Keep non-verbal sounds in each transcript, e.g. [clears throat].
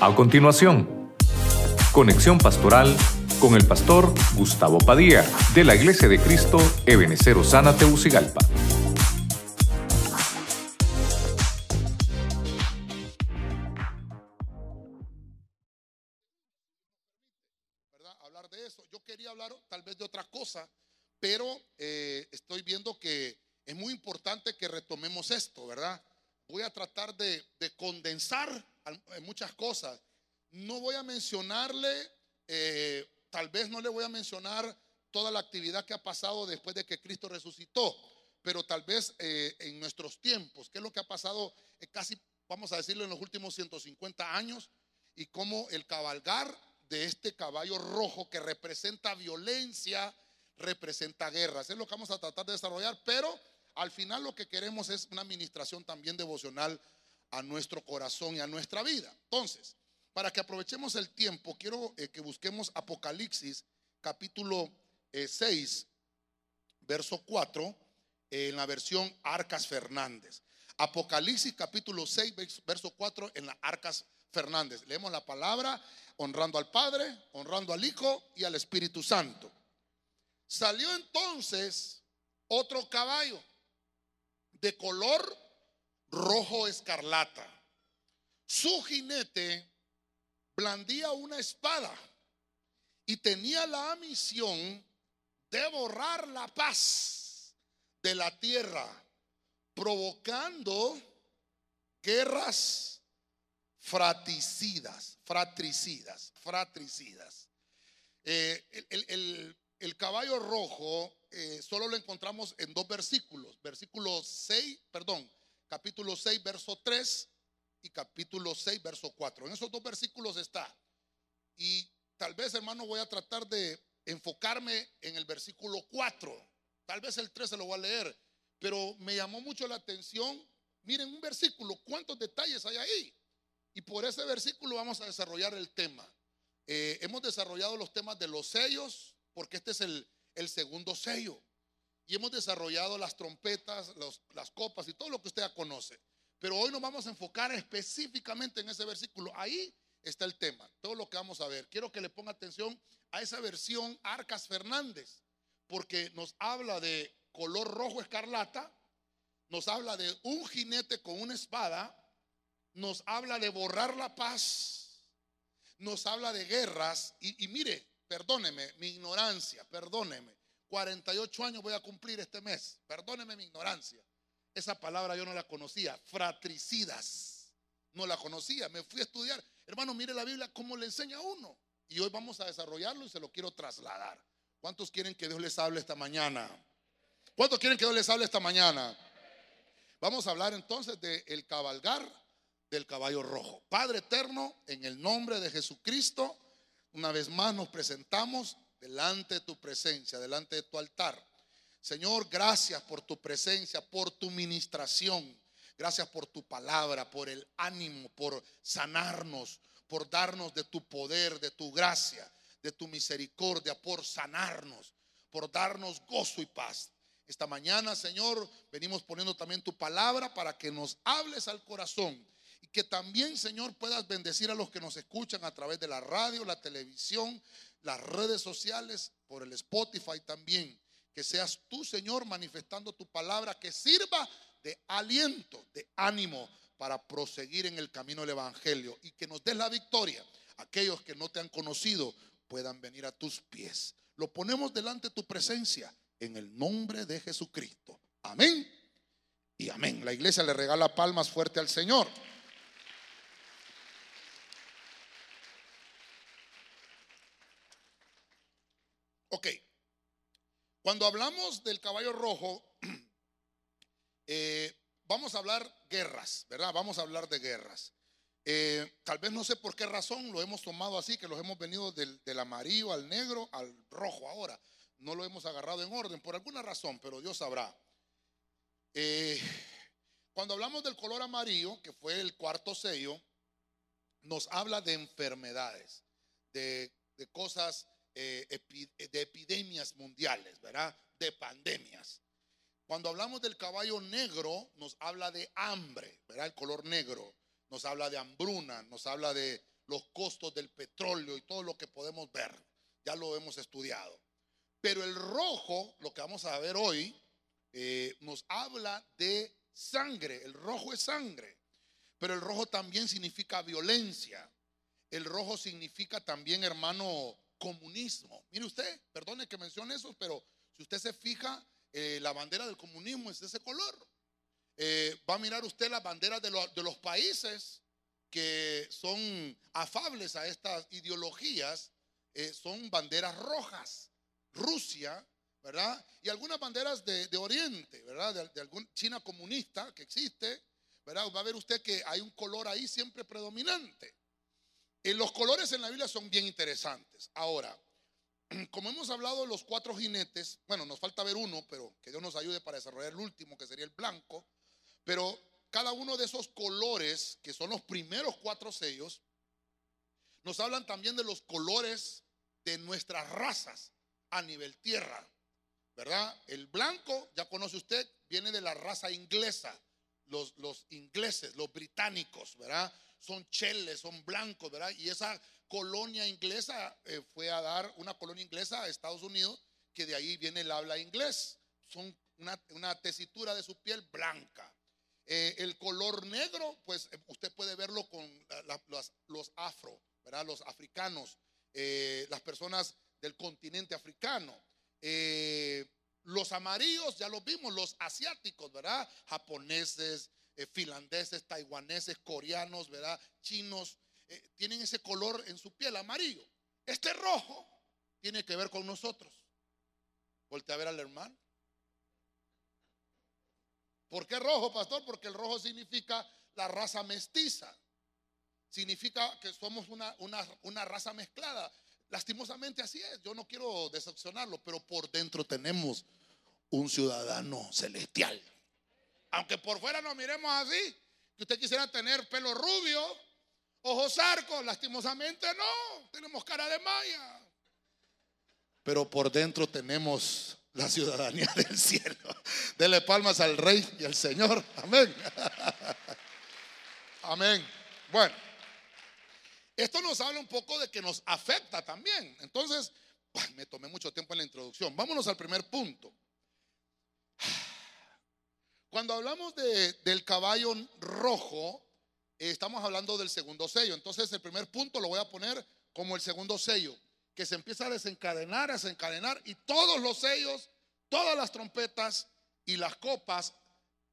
A continuación, conexión pastoral con el pastor Gustavo Padilla de la Iglesia de Cristo Ebenecer Osana Teucigalpa. Hablar de eso. Yo quería hablar tal vez de otra cosa, pero eh, estoy viendo que es muy importante que retomemos esto, ¿verdad? Voy a tratar de, de condensar muchas cosas. No voy a mencionarle, eh, tal vez no le voy a mencionar toda la actividad que ha pasado después de que Cristo resucitó, pero tal vez eh, en nuestros tiempos, qué es lo que ha pasado eh, casi, vamos a decirlo, en los últimos 150 años, y cómo el cabalgar de este caballo rojo que representa violencia, representa guerras. Es lo que vamos a tratar de desarrollar, pero al final lo que queremos es una administración también devocional a nuestro corazón y a nuestra vida. Entonces, para que aprovechemos el tiempo, quiero eh, que busquemos Apocalipsis capítulo eh, 6, verso 4, en la versión Arcas Fernández. Apocalipsis capítulo 6, vers- verso 4 en la Arcas Fernández. Leemos la palabra honrando al Padre, honrando al Hijo y al Espíritu Santo. Salió entonces otro caballo de color rojo escarlata. Su jinete blandía una espada y tenía la misión de borrar la paz de la tierra, provocando guerras fratricidas, fratricidas, fratricidas. Eh, el, el- el- caballo rojo eh, solo lo encontramos en dos versículos, versículo 6, perdón, capítulo 6, verso 3 y capítulo 6, verso 4. En esos dos versículos está. Y tal vez, hermano, voy a tratar de enfocarme en el versículo 4. Tal vez el 3 se lo voy a leer, pero me llamó mucho la atención. Miren un versículo, cuántos detalles hay ahí. Y por ese versículo vamos a desarrollar el tema. Eh, hemos desarrollado los temas de los sellos, porque este es el, el segundo sello. Y hemos desarrollado las trompetas, las copas y todo lo que usted ya conoce. Pero hoy nos vamos a enfocar específicamente en ese versículo. Ahí está el tema, todo lo que vamos a ver. Quiero que le ponga atención a esa versión Arcas Fernández, porque nos habla de color rojo escarlata, nos habla de un jinete con una espada, nos habla de borrar la paz, nos habla de guerras. Y, y mire, perdóneme mi ignorancia, perdóneme. 48 años voy a cumplir este mes, perdóneme mi ignorancia. Esa palabra yo no la conocía, fratricidas. No la conocía, me fui a estudiar. Hermano, mire la Biblia cómo le enseña a uno. Y hoy vamos a desarrollarlo y se lo quiero trasladar. ¿Cuántos quieren que Dios les hable esta mañana? ¿Cuántos quieren que Dios les hable esta mañana? Vamos a hablar entonces del el cabalgar del caballo rojo. Padre eterno, en el nombre de Jesucristo, una vez más nos presentamos delante de tu presencia, delante de tu altar. Señor, gracias por tu presencia, por tu ministración. Gracias por tu palabra, por el ánimo, por sanarnos, por darnos de tu poder, de tu gracia, de tu misericordia, por sanarnos, por darnos gozo y paz. Esta mañana, Señor, venimos poniendo también tu palabra para que nos hables al corazón que también, Señor, puedas bendecir a los que nos escuchan a través de la radio, la televisión, las redes sociales, por el Spotify también. Que seas tú, Señor, manifestando tu palabra que sirva de aliento, de ánimo para proseguir en el camino del Evangelio y que nos des la victoria. Aquellos que no te han conocido puedan venir a tus pies. Lo ponemos delante de tu presencia en el nombre de Jesucristo. Amén y amén. La iglesia le regala palmas fuerte al Señor. Ok, cuando hablamos del caballo rojo, [clears throat] eh, vamos a hablar guerras, ¿verdad? Vamos a hablar de guerras. Eh, tal vez no sé por qué razón lo hemos tomado así, que los hemos venido del, del amarillo al negro al rojo ahora. No lo hemos agarrado en orden por alguna razón, pero Dios sabrá. Eh, cuando hablamos del color amarillo, que fue el cuarto sello, nos habla de enfermedades, de, de cosas, eh, epi- de epidemias mundiales, ¿verdad? De pandemias. Cuando hablamos del caballo negro, nos habla de hambre, ¿verdad? El color negro. Nos habla de hambruna, nos habla de los costos del petróleo y todo lo que podemos ver. Ya lo hemos estudiado. Pero el rojo, lo que vamos a ver hoy, eh, nos habla de sangre. El rojo es sangre. Pero el rojo también significa violencia. El rojo significa también, hermano, comunismo. Mire usted, perdone que mencione eso, pero si usted se fija, eh, la bandera del comunismo es de ese color. Eh, va a mirar usted la bandera de, de los países que son afables a estas ideologías, eh, son banderas rojas. Rusia, ¿verdad? Y algunas banderas de, Oriente, ¿verdad? De, de algún China comunista que existe, ¿verdad? Va a ver usted que hay un color ahí siempre predominante. Eh, los colores en la Biblia son bien interesantes. Ahora, [clears throat] como hemos hablado de los cuatro jinetes, bueno, nos falta ver uno, pero que Dios nos ayude para desarrollar el último, que sería el blanco. Pero cada uno de esos colores, que son los primeros cuatro sellos, nos hablan también de los colores de nuestras razas a nivel tierra, ¿verdad? El blanco, ya conoce usted, viene de la raza inglesa, los, los ingleses, los británicos, ¿verdad? Son cheles, son blancos, ¿verdad? Y esa colonia inglesa eh, fue a dar una colonia inglesa a Estados Unidos, que de ahí viene el habla inglés. Son una, tesitura de su piel blanca. Eh, el color negro, pues eh, usted puede verlo con los, afro, ¿verdad? Los africanos, las personas del continente africano. los amarillos, ya los vimos, los asiáticos, ¿verdad? Japoneses, finlandeses, taiwaneses, coreanos, ¿verdad? Chinos, tienen ese color en su piel amarillo. Este rojo tiene que ver con nosotros. Voltea a ver al hermano. ¿Por qué rojo, pastor? Porque el rojo significa la raza mestiza. Significa que somos una, una, raza mezclada. Lastimosamente así es. Yo no quiero decepcionarlo, pero por dentro tenemos un ciudadano celestial. Aunque por fuera nos miremos así, que usted quisiera tener pelo rubio, ojos arcos, lastimosamente no, tenemos cara de maya. Pero por dentro tenemos la ciudadanía [laughs] del cielo. Dele palmas al Rey y al Señor. Amén. [laughs] Amén. Bueno, esto nos habla un poco de que nos afecta también. Entonces, me tomé mucho tiempo en la introducción. Vámonos al primer punto. Cuando hablamos de, del caballo rojo, estamos hablando del segundo sello. Entonces, el primer punto lo voy a poner como el segundo sello que se empieza a desencadenar, a desencadenar, y todos los sellos, todas las trompetas y las copas,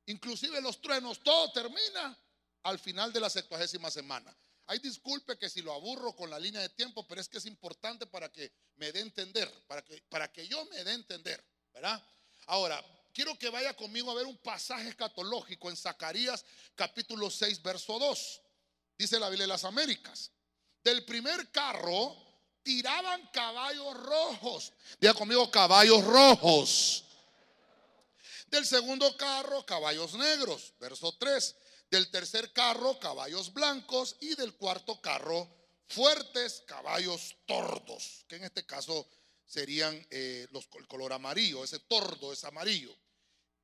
inclusive los truenos, todo termina al final de la sextuagésima semana. Hay disculpe que si lo aburro con la línea de tiempo, pero es que es importante para que me dé entender, para que, para que yo me dé entender, ¿verdad? Ahora, quiero que vaya conmigo a ver un pasaje escatológico en Zacarías capítulo 6, verso 2. Dice la Biblia de las Américas. Del primer carro tiraban caballos rojos. Diga conmigo, caballos rojos. Del segundo carro, caballos negros. Verso 3. Del tercer carro, caballos blancos. Y del cuarto carro, fuertes caballos tordos. Que en este caso serían eh, los, el color amarillo. Ese tordo es amarillo.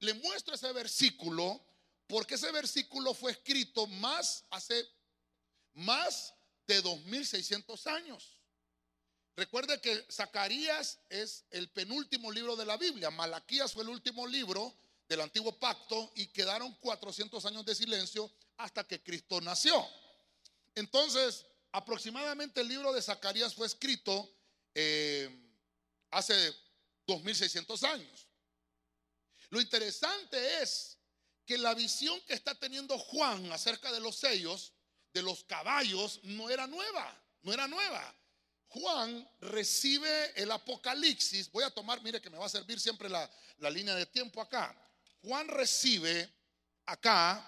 Le muestro ese versículo porque ese versículo fue escrito más hace más de 2600 años. Recuerde que Zacarías es el penúltimo libro de la Biblia. Malaquías fue el último libro del antiguo pacto y quedaron 400 años de silencio hasta que Cristo nació. Entonces, aproximadamente el libro de Zacarías fue escrito eh, hace 2600 años. Lo interesante es que la visión que está teniendo Juan acerca de los sellos, de los caballos, no era nueva, no era nueva. Juan recibe el Apocalipsis. Voy a tomar, mire que me va a servir siempre la, línea de tiempo acá. Juan recibe acá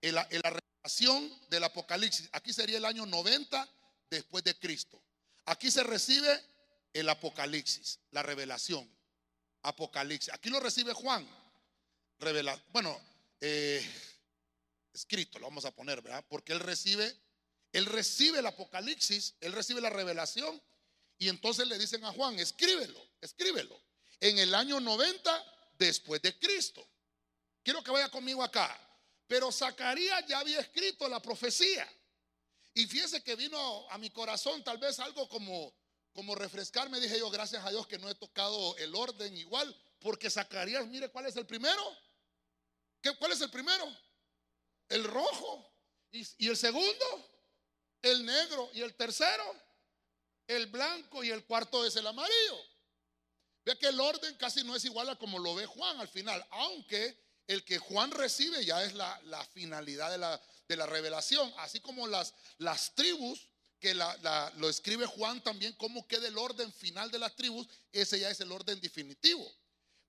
la revelación del Apocalipsis. Aquí sería el año 90 después de Cristo. Aquí se recibe el Apocalipsis, la revelación. Apocalipsis. Aquí lo recibe Juan. Revela, bueno, eh, escrito lo vamos a poner, ¿verdad? Porque él recibe él recibe el Apocalipsis, él recibe la revelación y entonces le dicen a Juan, escríbelo, escríbelo. En el año 90 después de Cristo. Quiero que vaya conmigo acá. Pero Zacarías ya había escrito la profecía. Y fíjese que vino a mi corazón tal vez algo como, como refrescarme. Dije yo, gracias a Dios que no he tocado el orden igual, porque Zacarías, mire cuál es el primero. ¿Qué, ¿Cuál es el primero? El rojo. Y, el segundo, el negro. Y el tercero, el blanco. Y el cuarto es el amarillo. Ve que el orden casi no es igual a como lo ve Juan al final, aunque el que Juan recibe ya es la, finalidad de la, revelación, así como las, las tribus que la, lo escribe Juan también, cómo queda el orden final de las tribus, ese ya es el orden definitivo.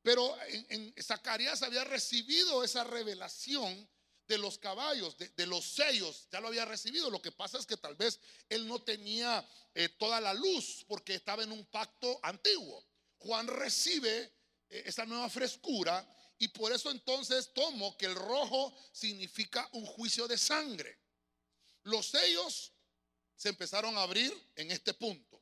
Pero en, Zacarías había recibido esa revelación de los caballos, de, los sellos, ya lo había recibido. Lo que pasa es que tal vez él no tenía eh, toda la luz porque estaba en un pacto antiguo. Juan recibe eh, esa nueva frescura y por eso entonces tomo que el rojo significa un juicio de sangre. Los sellos se empezaron a abrir en este punto.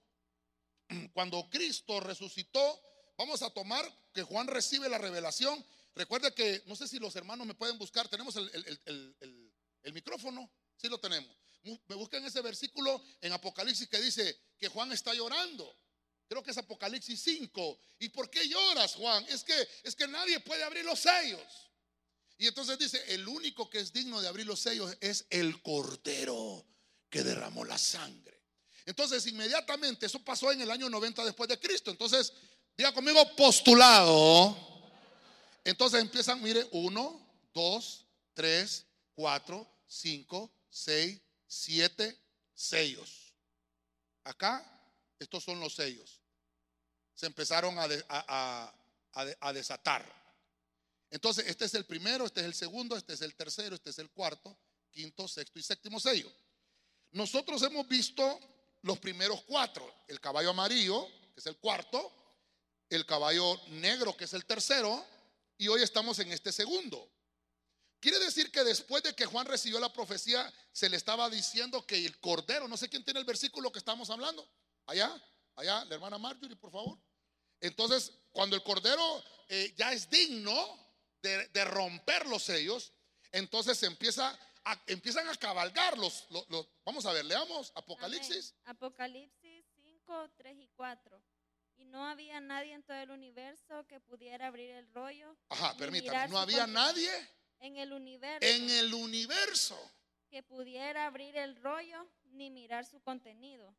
[clears throat] Cuando Cristo resucitó, vamos a tomar que Juan recibe la revelación. Recuerde que, no sé si los hermanos me pueden buscar, tenemos el, micrófono, sí lo tenemos. Me buscan ese versículo en Apocalipsis que dice que Juan está llorando. Creo que es Apocalipsis 5. ¿Y por qué lloras, Juan? Es que, es que nadie puede abrir los sellos. Y entonces dice, el único que es digno de abrir los sellos es el Cordero que derramó la sangre. Entonces, inmediatamente, eso pasó en el año 90 después de Cristo. Entonces, conmigo, postulado. Entonces empiezan, mire, uno, dos, tres, cuatro, cinco, seis, siete sellos. Acá, estos son los sellos se empezaron a, desatar. Entonces, este es el primero, este es el segundo, este es el tercero, este es el cuarto, quinto, sexto y séptimo sello. Nosotros hemos visto los primeros cuatro, el caballo amarillo, que es el cuarto, el caballo negro, que es el tercero, y hoy estamos en este segundo. Quiere decir que después de que Juan recibió la profecía, se le estaba diciendo que el cordero, no sé quién tiene el versículo que estamos hablando, allá, allá, la hermana Marjorie, por favor. Entonces, cuando el cordero eh, ya es digno de, romper los sellos, entonces se empieza a, empiezan a cabalgar los, Vamos a ver, leamos Apocalipsis. Apocalipsis 5, 3 y 4. Y no había nadie en todo el universo que pudiera abrir el rollo. Ajá, permítame. No había nadie. En el universo. En el universo. Que pudiera abrir el rollo ni mirar su contenido.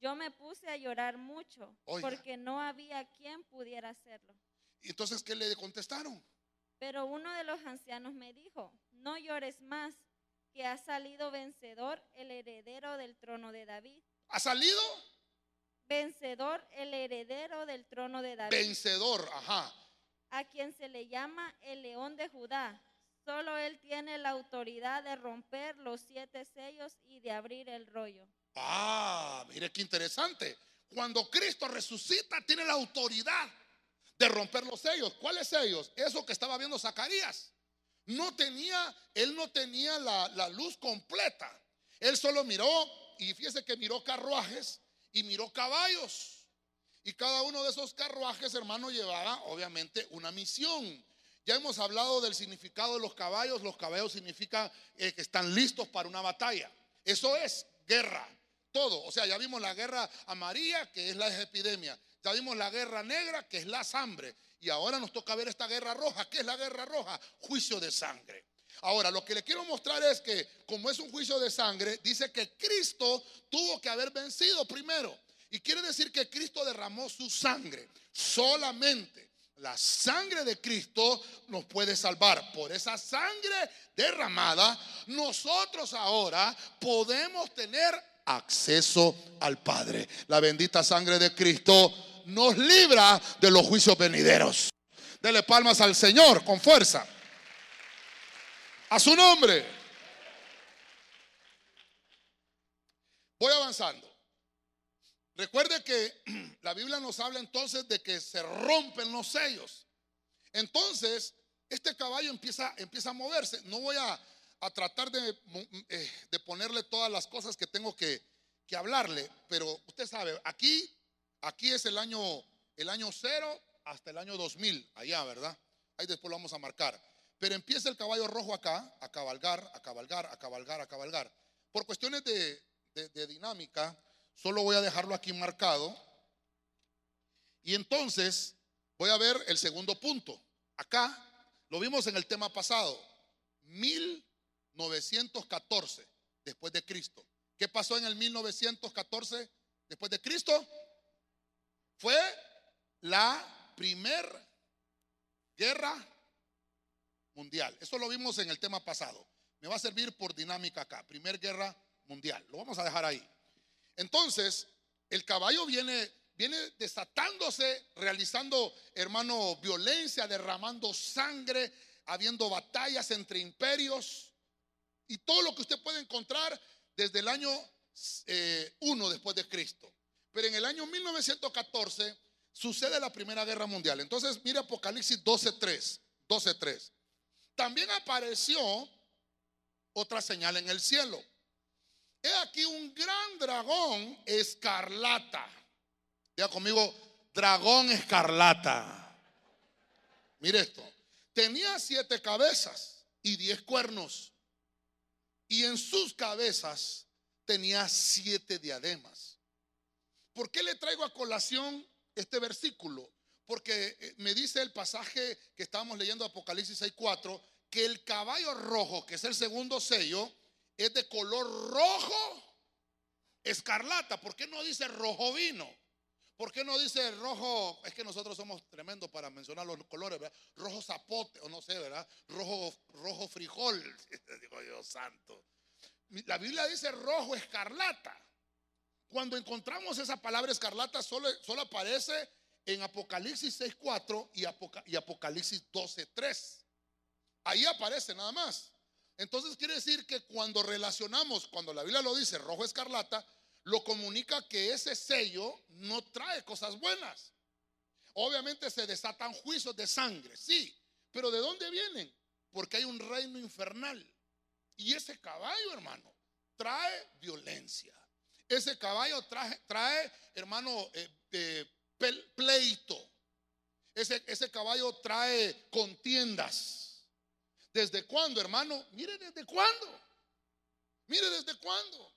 Yo me puse a llorar mucho porque no había quien pudiera hacerlo. ¿Y entonces qué le contestaron? Pero uno de los ancianos me dijo, no llores más, que ha salido vencedor el heredero del trono de David. ¿Ha salido? Vencedor el heredero del trono de David. Vencedor, ajá. A quien se le llama el león de Judá. Solo él tiene la autoridad de romper los siete sellos y de abrir el rollo. Ah, mire qué interesante. Cuando Cristo resucita, tiene la autoridad de romper los sellos. ¿Cuáles sellos? Eso que estaba viendo Zacarías. No tenía, él no tenía la, la luz completa. Él solo miró, y fíjese que miró carruajes y miró caballos. Y cada uno de esos carruajes, hermano, llevaba obviamente una misión. Ya hemos hablado del significado de los caballos. Los caballos significan eh, que están listos para una batalla. Eso es guerra todo. O sea, ya vimos la guerra amarilla, que es la epidemia. Ya vimos la guerra negra, que es la hambre. Y ahora nos toca ver esta guerra roja. ¿Qué es la guerra roja? Juicio de sangre. Ahora, lo que le quiero mostrar es que, como es un juicio de sangre, dice que Cristo tuvo que haber vencido primero. Y quiere decir que Cristo derramó su sangre. Solamente la sangre de Cristo nos puede salvar. Por esa sangre derramada, nosotros ahora podemos tener acceso al Padre. La bendita sangre de Cristo nos libra de los juicios venideros. Dele palmas al Señor con fuerza. A su nombre. Voy avanzando. Recuerde que [clears throat] la Biblia nos habla entonces de que se rompen los sellos. Entonces, este caballo empieza, empieza a moverse. No voy a a tratar eh, de, ponerle todas las cosas que tengo que, hablarle, pero usted sabe, aquí, aquí es el año, el año cero hasta el año 2000, allá, ¿verdad? Ahí después lo vamos a marcar. Pero empieza el caballo rojo acá, a cabalgar, a cabalgar, a cabalgar, a cabalgar. Por cuestiones de, dinámica, solo voy a dejarlo aquí marcado. Y entonces voy a ver el segundo punto. Acá lo vimos en el tema pasado, 1914 después de Cristo. ¿Qué pasó en el 1914 después de Cristo? Fue la primer guerra mundial. Eso lo vimos en el tema pasado. Me va a servir por dinámica acá. Primer guerra mundial. Lo vamos a dejar ahí. Entonces, el caballo viene, viene desatándose, realizando, hermano, violencia, derramando sangre, habiendo batallas entre imperios y todo lo que usted puede encontrar desde el año 1 eh, después de Cristo. Pero en el año 1914 sucede la Primera Guerra Mundial. Entonces, mire Apocalipsis 12.3. 12.3. También apareció otra señal en el cielo. He aquí un gran dragón escarlata. Diga conmigo, dragón escarlata. Mire esto. Tenía siete cabezas y diez cuernos. Y en sus cabezas tenía siete diademas. ¿Por qué le traigo a colación este versículo? Porque eh, me dice el pasaje que estábamos leyendo Apocalipsis 6.4 que el caballo rojo, que es el segundo sello, es de color rojo escarlata. ¿Por qué no dice rojo vino? ¿Por qué no dice rojo? Es que nosotros somos tremendos para mencionar los colores, ¿verdad? Rojo zapote, o no sé, ¿verdad? Rojo, rojo frijol, [laughs] digo Dios santo. La Biblia dice rojo escarlata. Cuando encontramos esa palabra escarlata, solo, solo aparece en Apocalipsis 6.4 y, y Apocalipsis 12.3. Ahí aparece nada más. Entonces quiere decir que cuando relacionamos, cuando la Biblia lo dice rojo escarlata, lo comunica que ese sello no trae cosas buenas. Obviamente se desatan juicios de sangre, sí, pero ¿de dónde vienen? Porque hay un reino infernal. Y ese caballo, hermano, trae violencia. Ese caballo trae, hermano, eh, eh, pleito. Ese, ese caballo trae contiendas. ¿Desde cuándo, hermano? Mire, ¿desde cuándo? Mire, ¿desde cuándo?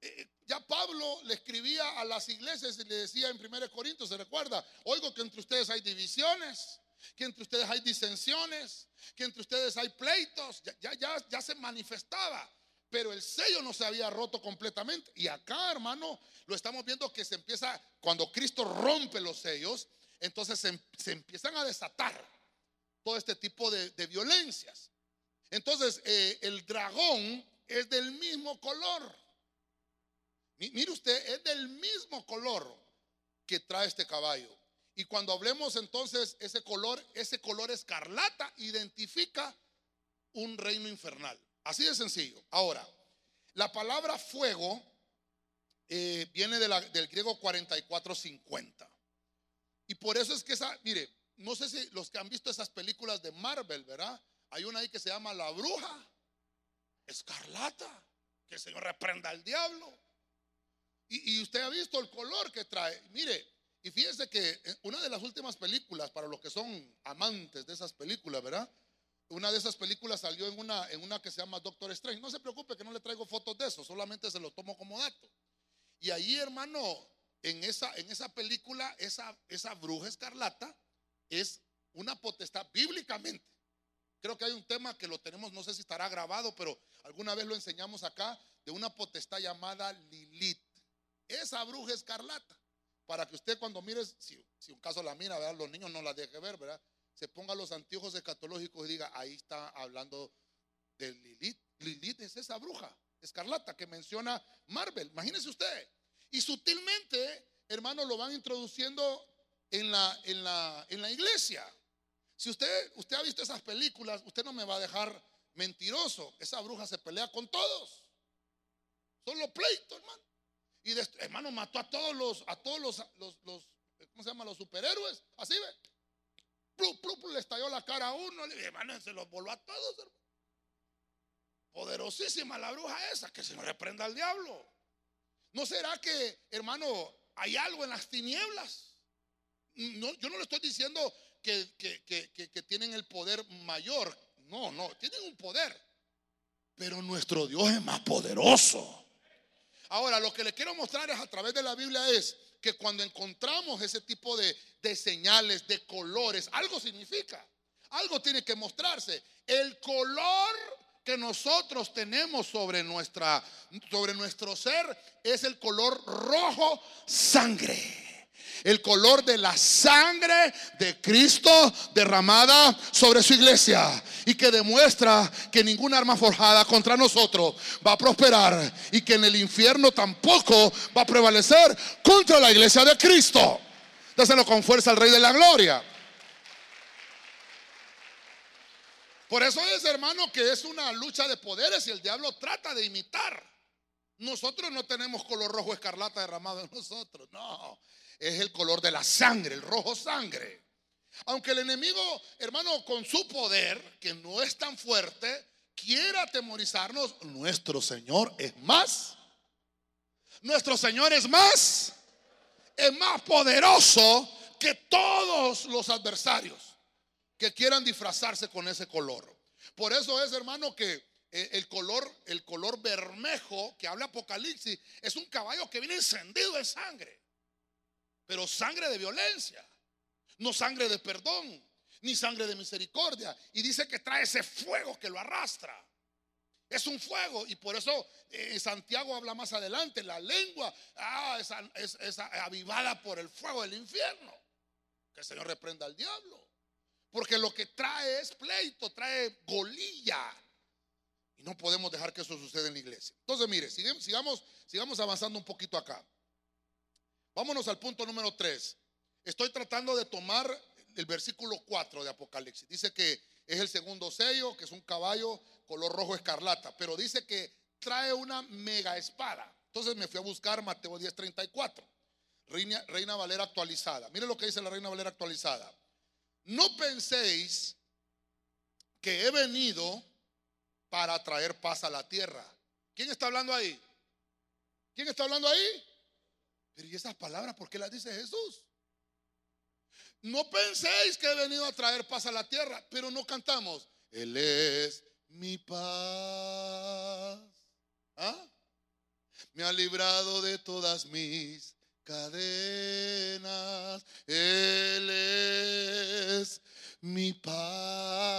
Eh, eh, ya Pablo le escribía a las iglesias y le decía en 1 Corintios, ¿se recuerda? Oigo que entre ustedes hay divisiones, que entre ustedes hay disensiones, que entre ustedes hay pleitos. Ya, ya, ya, se manifestaba, pero el sello no se había roto completamente. Y acá, hermano, lo estamos viendo que se empieza, cuando Cristo rompe los sellos, entonces se, empiezan a desatar todo este tipo de, violencias. Entonces, eh, el dragón es del mismo color Mire usted, es del mismo color que trae este caballo. Y cuando hablemos entonces, ese color, ese color escarlata identifica un reino infernal. Así de sencillo. Ahora, la palabra fuego eh, viene del griego 4450. Y por eso es que esa, mire, no sé si los que han visto esas películas de Marvel, ¿verdad? Hay una ahí que se llama La Bruja Escarlata. Que el Señor reprenda al diablo. Y, usted ha visto el color que trae. Mire, y fíjese que una de las últimas películas, para los que son amantes de esas películas, ¿verdad? Una de esas películas salió en una, en una que se llama Doctor Strange. No se preocupe que no le traigo fotos de eso, solamente se lo tomo como dato. Y ahí, hermano, en esa, en esa película, esa, esa bruja escarlata es una potestad bíblicamente. Creo que hay un tema que lo tenemos, no sé si estará grabado, pero alguna vez lo enseñamos acá, de una potestad llamada Lilith esa bruja escarlata. Para que usted cuando mire, si, un caso la mira, ¿verdad? los niños no la deje ver, ¿verdad? Se ponga los anteojos escatológicos y diga, ahí está hablando de Lilith. Lilith es esa bruja escarlata que menciona Marvel. Imagínese usted. Y sutilmente, hermano, lo van introduciendo en la, en la, en la iglesia. Si usted, usted ha visto esas películas, usted no me va a dejar mentiroso. Esa bruja se pelea con todos. Son los pleitos, hermano. Y hermano, mató a todos los, a todos los, los, ¿cómo se llama? Los superhéroes. Así ve. Le estalló la cara a uno. Le hermano, se los voló a todos. Poderosísima la bruja esa, que se reprenda al diablo. ¿No será que, hermano, hay algo en las tinieblas? No, yo no le estoy diciendo que, que tienen el poder mayor. No, no, tienen un poder. Pero nuestro Dios es más poderoso. Ahora, lo que le quiero mostrar es a través de la Biblia es que cuando encontramos ese tipo de, de señales, de colores, algo significa, algo tiene que mostrarse. El color que nosotros tenemos sobre, nuestra, sobre nuestro ser es el color rojo sangre el color de la sangre de Cristo derramada sobre su iglesia y que demuestra que ninguna arma forjada contra nosotros va a prosperar y que en el infierno tampoco va a prevalecer contra la iglesia de Cristo. Dáselo con fuerza al Rey de la Gloria. Por eso es, hermano, que es una lucha de poderes y el diablo trata de imitar. Nosotros no tenemos color rojo escarlata derramado en nosotros, no. Es el color de la sangre, el rojo sangre. Aunque el enemigo, hermano, con su poder, que no es tan fuerte, quiera atemorizarnos, nuestro Señor es más. Nuestro Señor es más. Es más poderoso que todos los adversarios que quieran disfrazarse con ese color. Por eso es, hermano, que eh, el color, el color bermejo que habla Apocalipsis es un caballo que viene encendido de sangre, pero sangre de violencia, no sangre de perdón, ni sangre de misericordia. Y dice que trae ese fuego que lo arrastra. Es un fuego y por eso eh, Santiago habla más adelante, la lengua ah, es, avivada por el fuego del infierno. Que el Señor reprenda al diablo. Porque lo que trae es pleito, trae golilla. Y no podemos dejar que eso suceda en la iglesia. Entonces, mire, sigamos, sigamos avanzando un poquito acá. Vámonos al punto número 3. Estoy tratando de tomar el versículo 4 de Apocalipsis. Dice que es el segundo sello, que es un caballo color rojo escarlata, pero dice que trae una mega espada. Entonces me fui a buscar Mateo 10:34, Reina, Reina Valera actualizada. Mire lo que dice la Reina Valera actualizada no penséis que he venido para traer paz a la tierra. ¿Quién está hablando ahí? ¿Quién está hablando ahí? Pero ¿y esas palabras por qué las dice Jesús? No penséis que he venido a traer paz a la tierra, pero no cantamos. Él es mi paz. ¿Ah? Me ha librado de todas mis cadenas. Él es mi paz.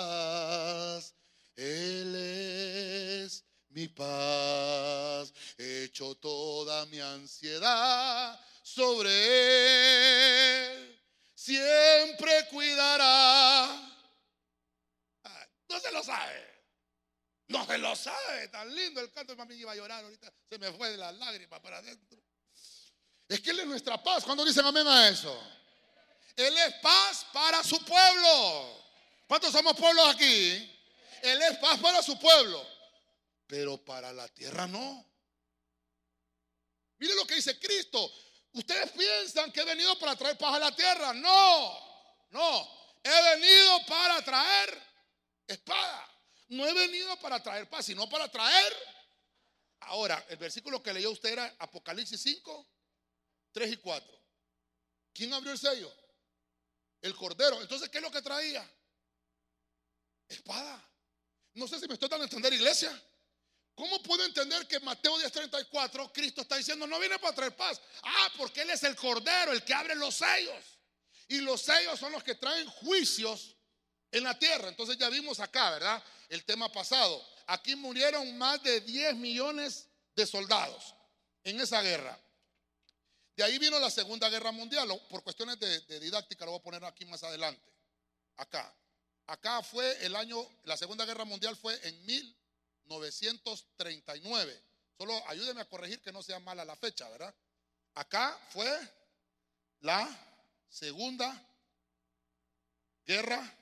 Él es mi paz. Hecho toda mi ansiedad sobre Él. Siempre cuidará. no se lo sabe. No se lo sabe. Tan lindo el canto. Mami iba a llorar ahorita. Se me fue de las lágrimas para adentro. Es que Él es nuestra paz. ¿Cuándo dicen amén a eso? Él es paz para su pueblo. ¿Cuántos somos pueblos aquí? Él es paz para su pueblo. Pero para la tierra no. Mire lo que dice Cristo. Ustedes piensan que he venido para traer paz a la tierra. No, no. He venido para traer espada. No he venido para traer paz, sino para traer. Ahora, el versículo que leyó usted era Apocalipsis 5. 3 y 4. ¿Quién abrió el sello? El cordero. Entonces, ¿qué es lo que traía? Espada. No sé si me estoy dando a entender, iglesia. ¿Cómo puedo entender que Mateo 10:34 Cristo está diciendo no viene para traer paz? Ah, porque Él es el cordero, el que abre los sellos. Y los sellos son los que traen juicios en la tierra. Entonces ya vimos acá, ¿verdad? El tema pasado. Aquí murieron más de 10 millones de soldados en esa guerra. De ahí vino la Segunda Guerra Mundial. Por cuestiones de, didáctica lo voy a poner aquí más adelante. Acá. Acá fue el año, la Segunda Guerra Mundial fue en 1939. Solo ayúdeme a corregir que no sea mala la fecha, ¿verdad? Acá fue la Segunda Guerra.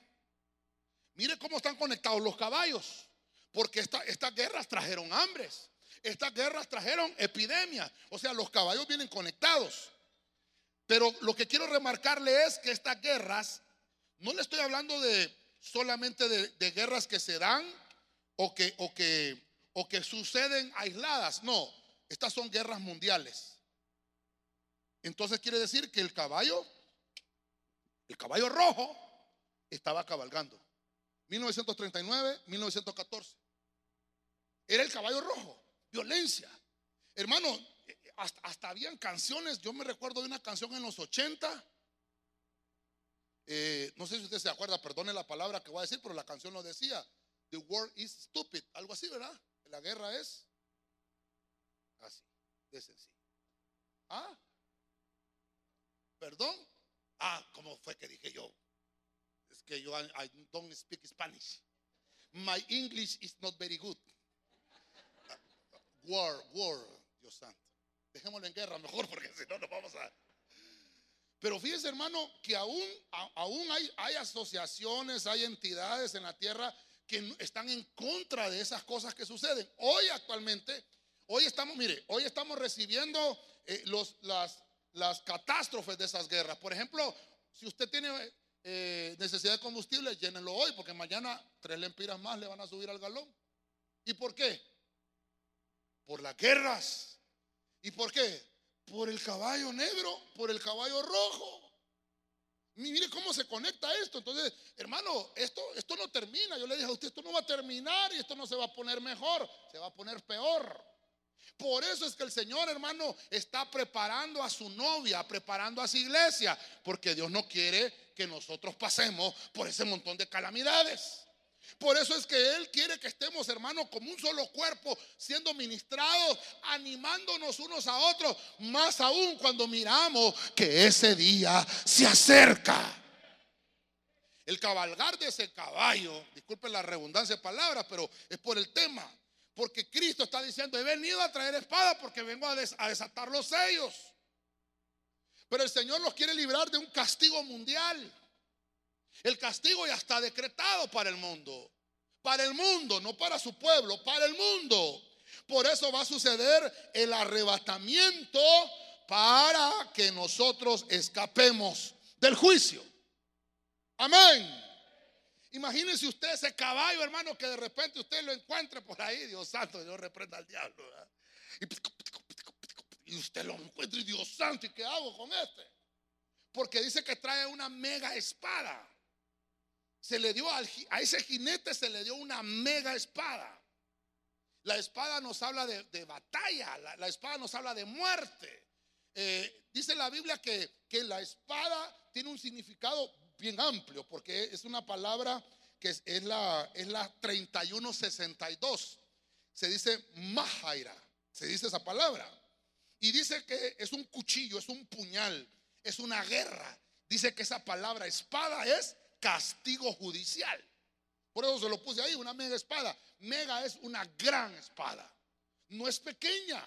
Mire cómo están conectados los caballos, porque estas guerras trajeron hambres. Estas guerras trajeron epidemias, o sea, los caballos vienen conectados. Pero lo que quiero remarcarle es que estas guerras, no le estoy hablando de solamente de, guerras que se dan o que, o, que, o que suceden aisladas, no, estas son guerras mundiales. Entonces quiere decir que el caballo, el caballo rojo, estaba cabalgando. 1939, 1914. Era el caballo rojo violencia. Hermano, hasta, hasta habían canciones, yo me recuerdo de una canción en los 80. Eh, no sé si usted se acuerda, perdone la palabra que voy a decir, pero la canción lo decía. The world is stupid, algo así, ¿verdad? La guerra es así, de sencillo. ¿Ah? ¿Perdón? Ah, ¿cómo fue que dije yo? Es que yo I don't speak Spanish. My English is not very good. War, war, Dios santo. Dejémoslo en guerra mejor [laughs] porque si no nos vamos a... Pero fíjese hermano que aún, aún hay, hay asociaciones, hay entidades en la tierra que están en contra de esas cosas que suceden. Hoy actualmente, hoy estamos, mire, hoy estamos recibiendo eh, las, las catástrofes de esas guerras. Por ejemplo, si usted tiene eh, necesidad de combustible, llénenlo hoy, porque mañana tres lempiras más le van a subir al galón. ¿Y por qué? Por las guerras. ¿Y por qué? Por el caballo negro, por el caballo rojo. Mire cómo se conecta esto. Entonces, hermano, esto, esto no termina. Yo le dije a usted, esto no va a terminar y esto no se va a poner mejor, se va a poner peor. Por eso es que el Señor, hermano, está preparando a su novia, preparando a su iglesia, porque Dios no quiere que nosotros pasemos por ese montón de calamidades. Por eso es que Él quiere que estemos, hermanos, como un solo cuerpo, siendo ministrados, animándonos unos a otros, más aún cuando miramos que ese día se acerca. El cabalgar de ese caballo, disculpen la redundancia de palabras, pero es por el tema. Porque Cristo está diciendo, he venido a traer espada porque vengo a, desatar los sellos. Pero el Señor los quiere librar de un castigo mundial. El castigo ya está decretado para el mundo. Para el mundo, no para su pueblo, para el mundo. Por eso va a suceder el arrebatamiento para que nosotros escapemos del juicio. Amén. Imagínense usted ese caballo, hermano, que de repente usted lo encuentre por ahí. Dios santo, Dios reprenda al diablo. Y, usted lo encuentra y Dios santo, ¿y qué hago con este? Porque dice que trae una mega espada. Se le dio a ese jinete, se le dio una mega espada. La espada nos habla de, batalla, la, espada nos habla de muerte. Eh, dice la Biblia que, que la espada tiene un significado bien amplio, porque es una palabra que es, la, es la 3162. Se dice Mahaira, se dice esa palabra. Y dice que es un cuchillo, es un puñal, es una guerra. Dice que esa palabra espada es castigo judicial. Por eso se lo puse ahí, una mega espada. Mega es una gran espada. No es pequeña.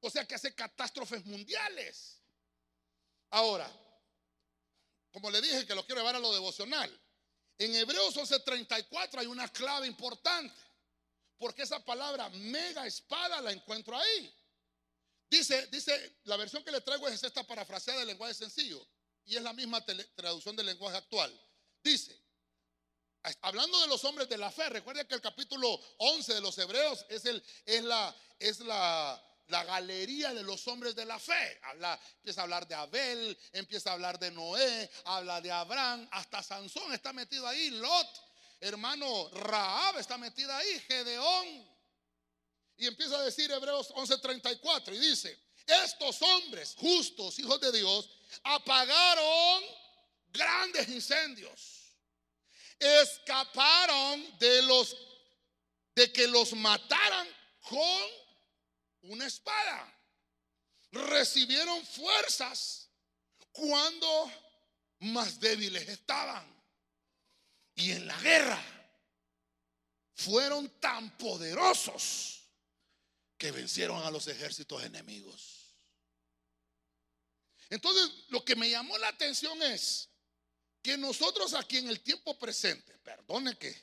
O sea que hace catástrofes mundiales. Ahora, como le dije que lo quiero llevar a lo devocional. En Hebreos 11:34 hay una clave importante. Porque esa palabra mega espada la encuentro ahí. Dice, dice, la versión que le traigo es esta parafraseada del lenguaje sencillo. Y es la misma traducción del lenguaje actual. Dice, hablando de los hombres de la fe, recuerden que el capítulo 11 de los Hebreos es, el, es, la, es la, la galería de los hombres de la fe. Habla, empieza a hablar de Abel, empieza a hablar de Noé, habla de Abraham, hasta Sansón está metido ahí, Lot, hermano Raab está metida ahí, Gedeón. Y empieza a decir Hebreos 11:34 y dice, estos hombres justos, hijos de Dios, apagaron grandes incendios. Escaparon de los de que los mataran con una espada. Recibieron fuerzas cuando más débiles estaban. Y en la guerra fueron tan poderosos que vencieron a los ejércitos enemigos. Entonces, lo que me llamó la atención es que nosotros aquí en el tiempo presente, perdone que,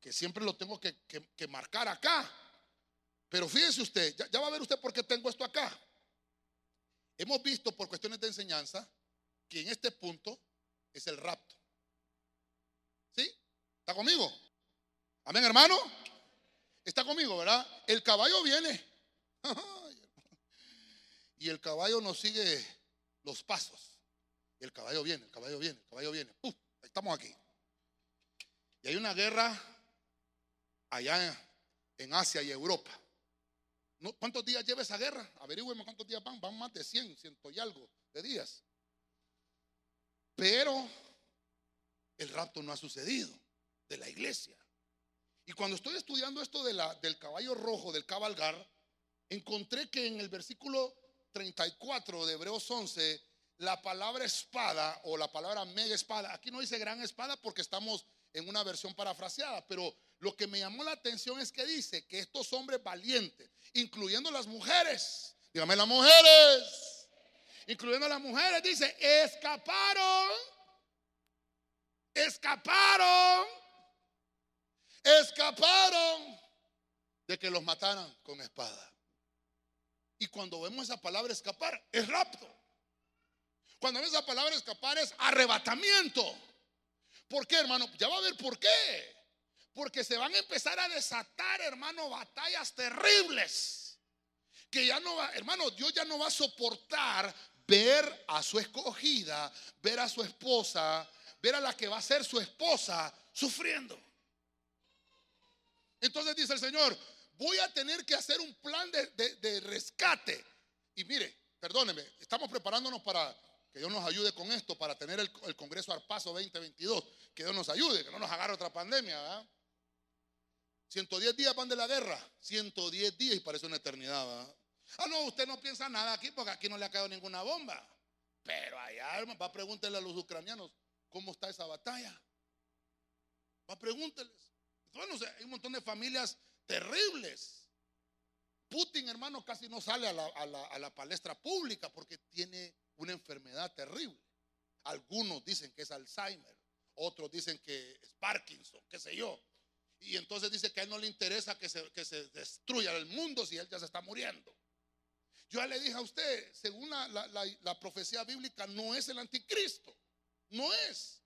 que siempre lo tengo que, que marcar acá, pero fíjese usted, ya, va a ver usted por qué tengo esto acá. Hemos visto por cuestiones de enseñanza que en este punto es el rapto. ¿Sí? ¿Está conmigo? Amén, hermano. Está conmigo, ¿verdad? El caballo viene. [laughs] Y el caballo nos sigue los pasos. El caballo viene, el caballo viene, el caballo viene. Estamos aquí. Y hay una guerra allá en Asia y Europa. ¿Cuántos días lleva esa guerra? Averígüeme cuántos días van. Van más de 100, ciento y algo de días. Pero el rapto no ha sucedido de la iglesia. Y cuando estoy estudiando esto de la, del caballo rojo, del cabalgar, encontré que en el versículo 34 de Hebreos 11, la palabra espada o la palabra mega espada, aquí no dice gran espada porque estamos en una versión parafraseada, pero lo que me llamó la atención es que dice que estos hombres valientes, incluyendo las mujeres, dígame las mujeres, incluyendo las mujeres, dice, escaparon, escaparon, escaparon de que los mataran con espada. Y cuando vemos esa palabra escapar, es rapto. Cuando vemos esa palabra escapar es arrebatamiento. ¿Por qué, hermano? Ya va a ver por qué. Porque se van a empezar a desatar, hermano, batallas terribles. Que ya no va, hermano, Dios ya no va a soportar ver a su escogida, ver a su esposa, ver a la que va a ser su esposa sufriendo. Entonces dice el Señor, voy a tener que hacer un plan de, rescate. Y mire, perdóneme, estamos preparándonos para que Dios nos ayude con esto, para tener el, Congreso Arpaso 2022. Que Dios nos ayude, que no nos agarre otra pandemia. ¿verdad? 110 días van de la guerra. 110 días y parece una eternidad. ¿verdad? Ah, no, usted no piensa nada aquí porque aquí no le ha caído ninguna bomba. Pero allá, va a preguntarle a los ucranianos cómo está esa batalla. Va a pregúnteles. Bueno, hay un montón de familias terribles. Putin, hermano, casi no sale a la, palestra pública porque tiene una enfermedad terrible. Algunos dicen que es Alzheimer, otros dicen que es Parkinson, qué sé yo. Y entonces dice que a él no le interesa que se, que se destruya el mundo si él ya se está muriendo. Yo ya le dije a usted, según la, profecía bíblica, no es el anticristo. No es.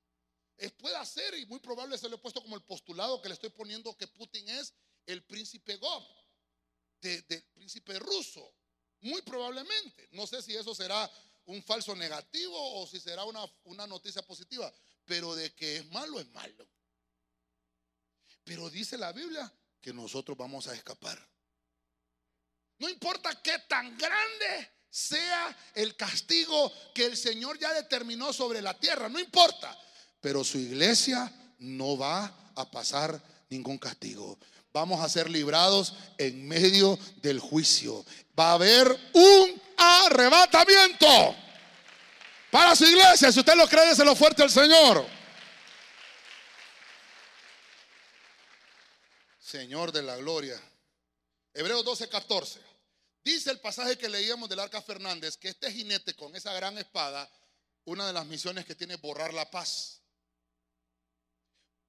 es. Puede ser, y muy probable se lo he puesto como el postulado que le estoy poniendo que Putin es el príncipe Gob, del príncipe ruso. Muy probablemente. No sé si eso será un falso negativo o si será una, una noticia positiva. Pero de que es malo, es malo. Pero dice la Biblia que nosotros vamos a escapar. No importa qué tan grande sea el castigo que el Señor ya determinó sobre la tierra, no importa. Pero su iglesia no va a pasar ningún castigo vamos a ser librados en medio del juicio. Va a haber un arrebatamiento para su iglesia. Si usted lo cree, se lo fuerte al Señor. Señor de la gloria. Hebreos 12, 14. Dice el pasaje que leíamos del Arca Fernández que este jinete con esa gran espada, una de las misiones que tiene es borrar la paz.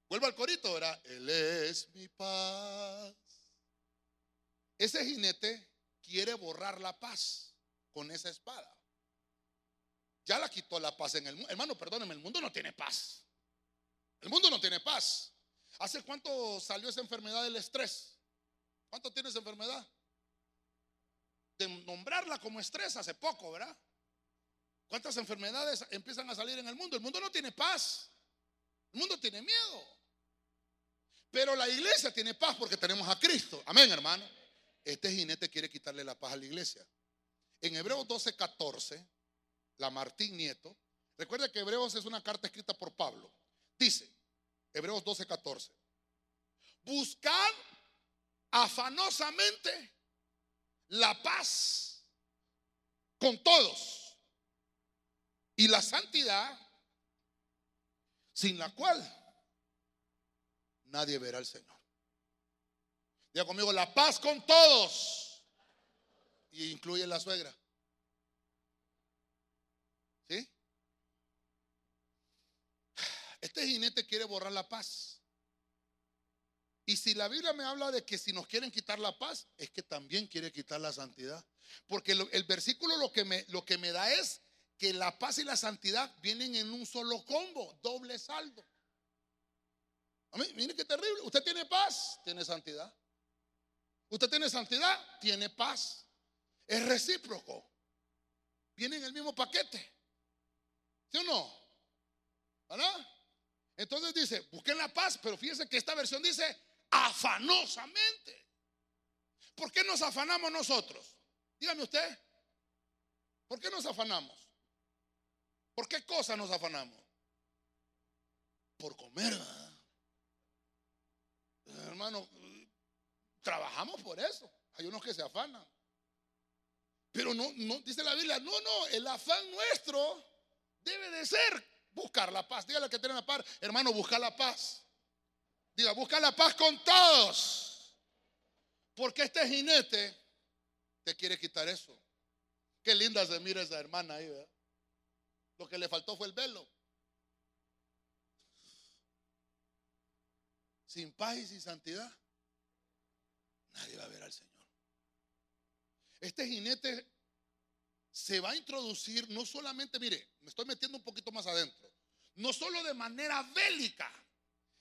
Vuelvo al corito, ¿verdad? Él es mi paz. Ese jinete quiere borrar la paz con esa espada. Ya la quitó la paz en el mundo. Hermano, perdóneme, el mundo no tiene paz. El mundo no tiene paz. ¿Hace cuánto salió esa enfermedad del estrés? ¿Cuánto tiene esa enfermedad? De nombrarla como estrés hace poco, ¿verdad? ¿Cuántas enfermedades empiezan a salir en el mundo? El mundo no tiene paz. El mundo tiene miedo. Pero la iglesia tiene paz porque tenemos a Cristo. Amén, hermano. Este jinete quiere quitarle la paz a la iglesia. En Hebreos 12, 14, la Martín Nieto, recuerde que Hebreos es una carta escrita por Pablo. Dice, Hebreos 12, 14, buscar afanosamente la paz con todos y la santidad sin la cual nadie verá al Señor. Diga conmigo, la paz con todos. Y incluye la suegra. ¿Sí? Este jinete quiere borrar la paz. Y si la Biblia me habla de que si nos quieren quitar la paz, es que también quiere quitar la santidad. Porque el versículo lo que, me, da es que la paz y la santidad vienen en un solo combo, doble saldo. Mire qué terrible. Usted tiene paz, tiene santidad. Usted tiene santidad, tiene paz. Es recíproco. Viene en el mismo paquete. ¿Sí o no? ¿Verdad? Entonces dice, busquen la paz, pero fíjense que esta versión dice afanosamente. ¿Por qué nos afanamos nosotros? Dígame usted. ¿Por qué nos afanamos? ¿Por qué cosa nos afanamos? Por comer. Hermano, trabajamos por eso. Hay unos que se afanan. Pero no, no, dice la Biblia, no, no, el afán nuestro debe de ser buscar la paz. Dígale que tiene la paz, hermano, busca la paz. Diga, busca la paz con todos. Porque este jinete te quiere quitar eso. Qué linda se mira esa hermana ahí, ¿verdad? Lo que le faltó fue el velo. Sin paz y sin santidad, nadie va a ver al Señor. Este jinete se va a introducir no solamente, mire, me estoy metiendo un poquito más adentro, no solo de manera bélica.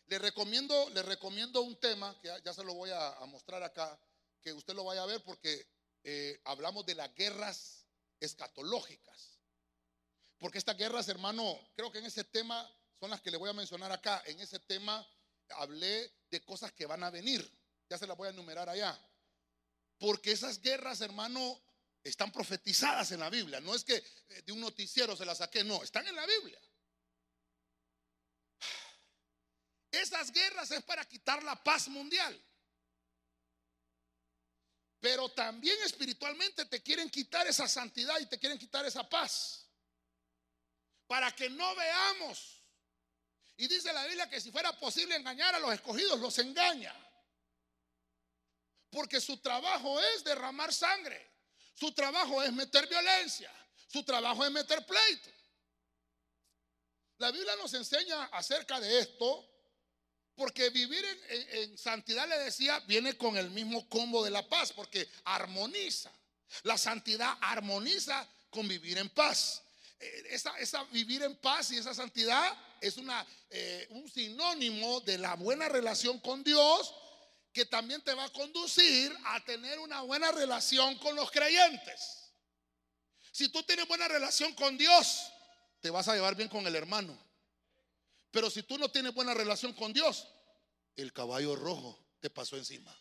Le recomiendo, le recomiendo un tema que ya, se lo voy a, mostrar acá, que usted lo vaya a ver porque eh, hablamos de las guerras escatológicas. Porque estas guerras, hermano, creo que en ese tema son las que le voy a mencionar acá. En ese tema hablé de cosas que van a venir. Ya se las voy a enumerar allá. Porque esas guerras, hermano, están profetizadas en la Biblia. No es que eh, de un noticiero se las saqué, no, están en la Biblia. Esas guerras es para quitar la paz mundial. Pero también espiritualmente te quieren quitar esa santidad y te quieren quitar esa paz. Para que no veamos. Y dice la Biblia que si fuera posible engañar a los escogidos, los engaña. Porque su trabajo es derramar sangre. Su trabajo es meter violencia. Su trabajo es meter pleito. La Biblia nos enseña acerca de esto porque vivir en, santidad, le decía, viene con el mismo combo de la paz, porque armoniza. La santidad armoniza con vivir en paz. Eh, esa, esa vivir en paz y esa santidad es una, eh, un sinónimo de la buena relación con Dios que también te va a conducir a tener una buena relación con los creyentes. Si tú tienes buena relación con Dios, te vas a llevar bien con el hermano. Pero si tú no tienes buena relación con Dios, el caballo rojo te pasó encima.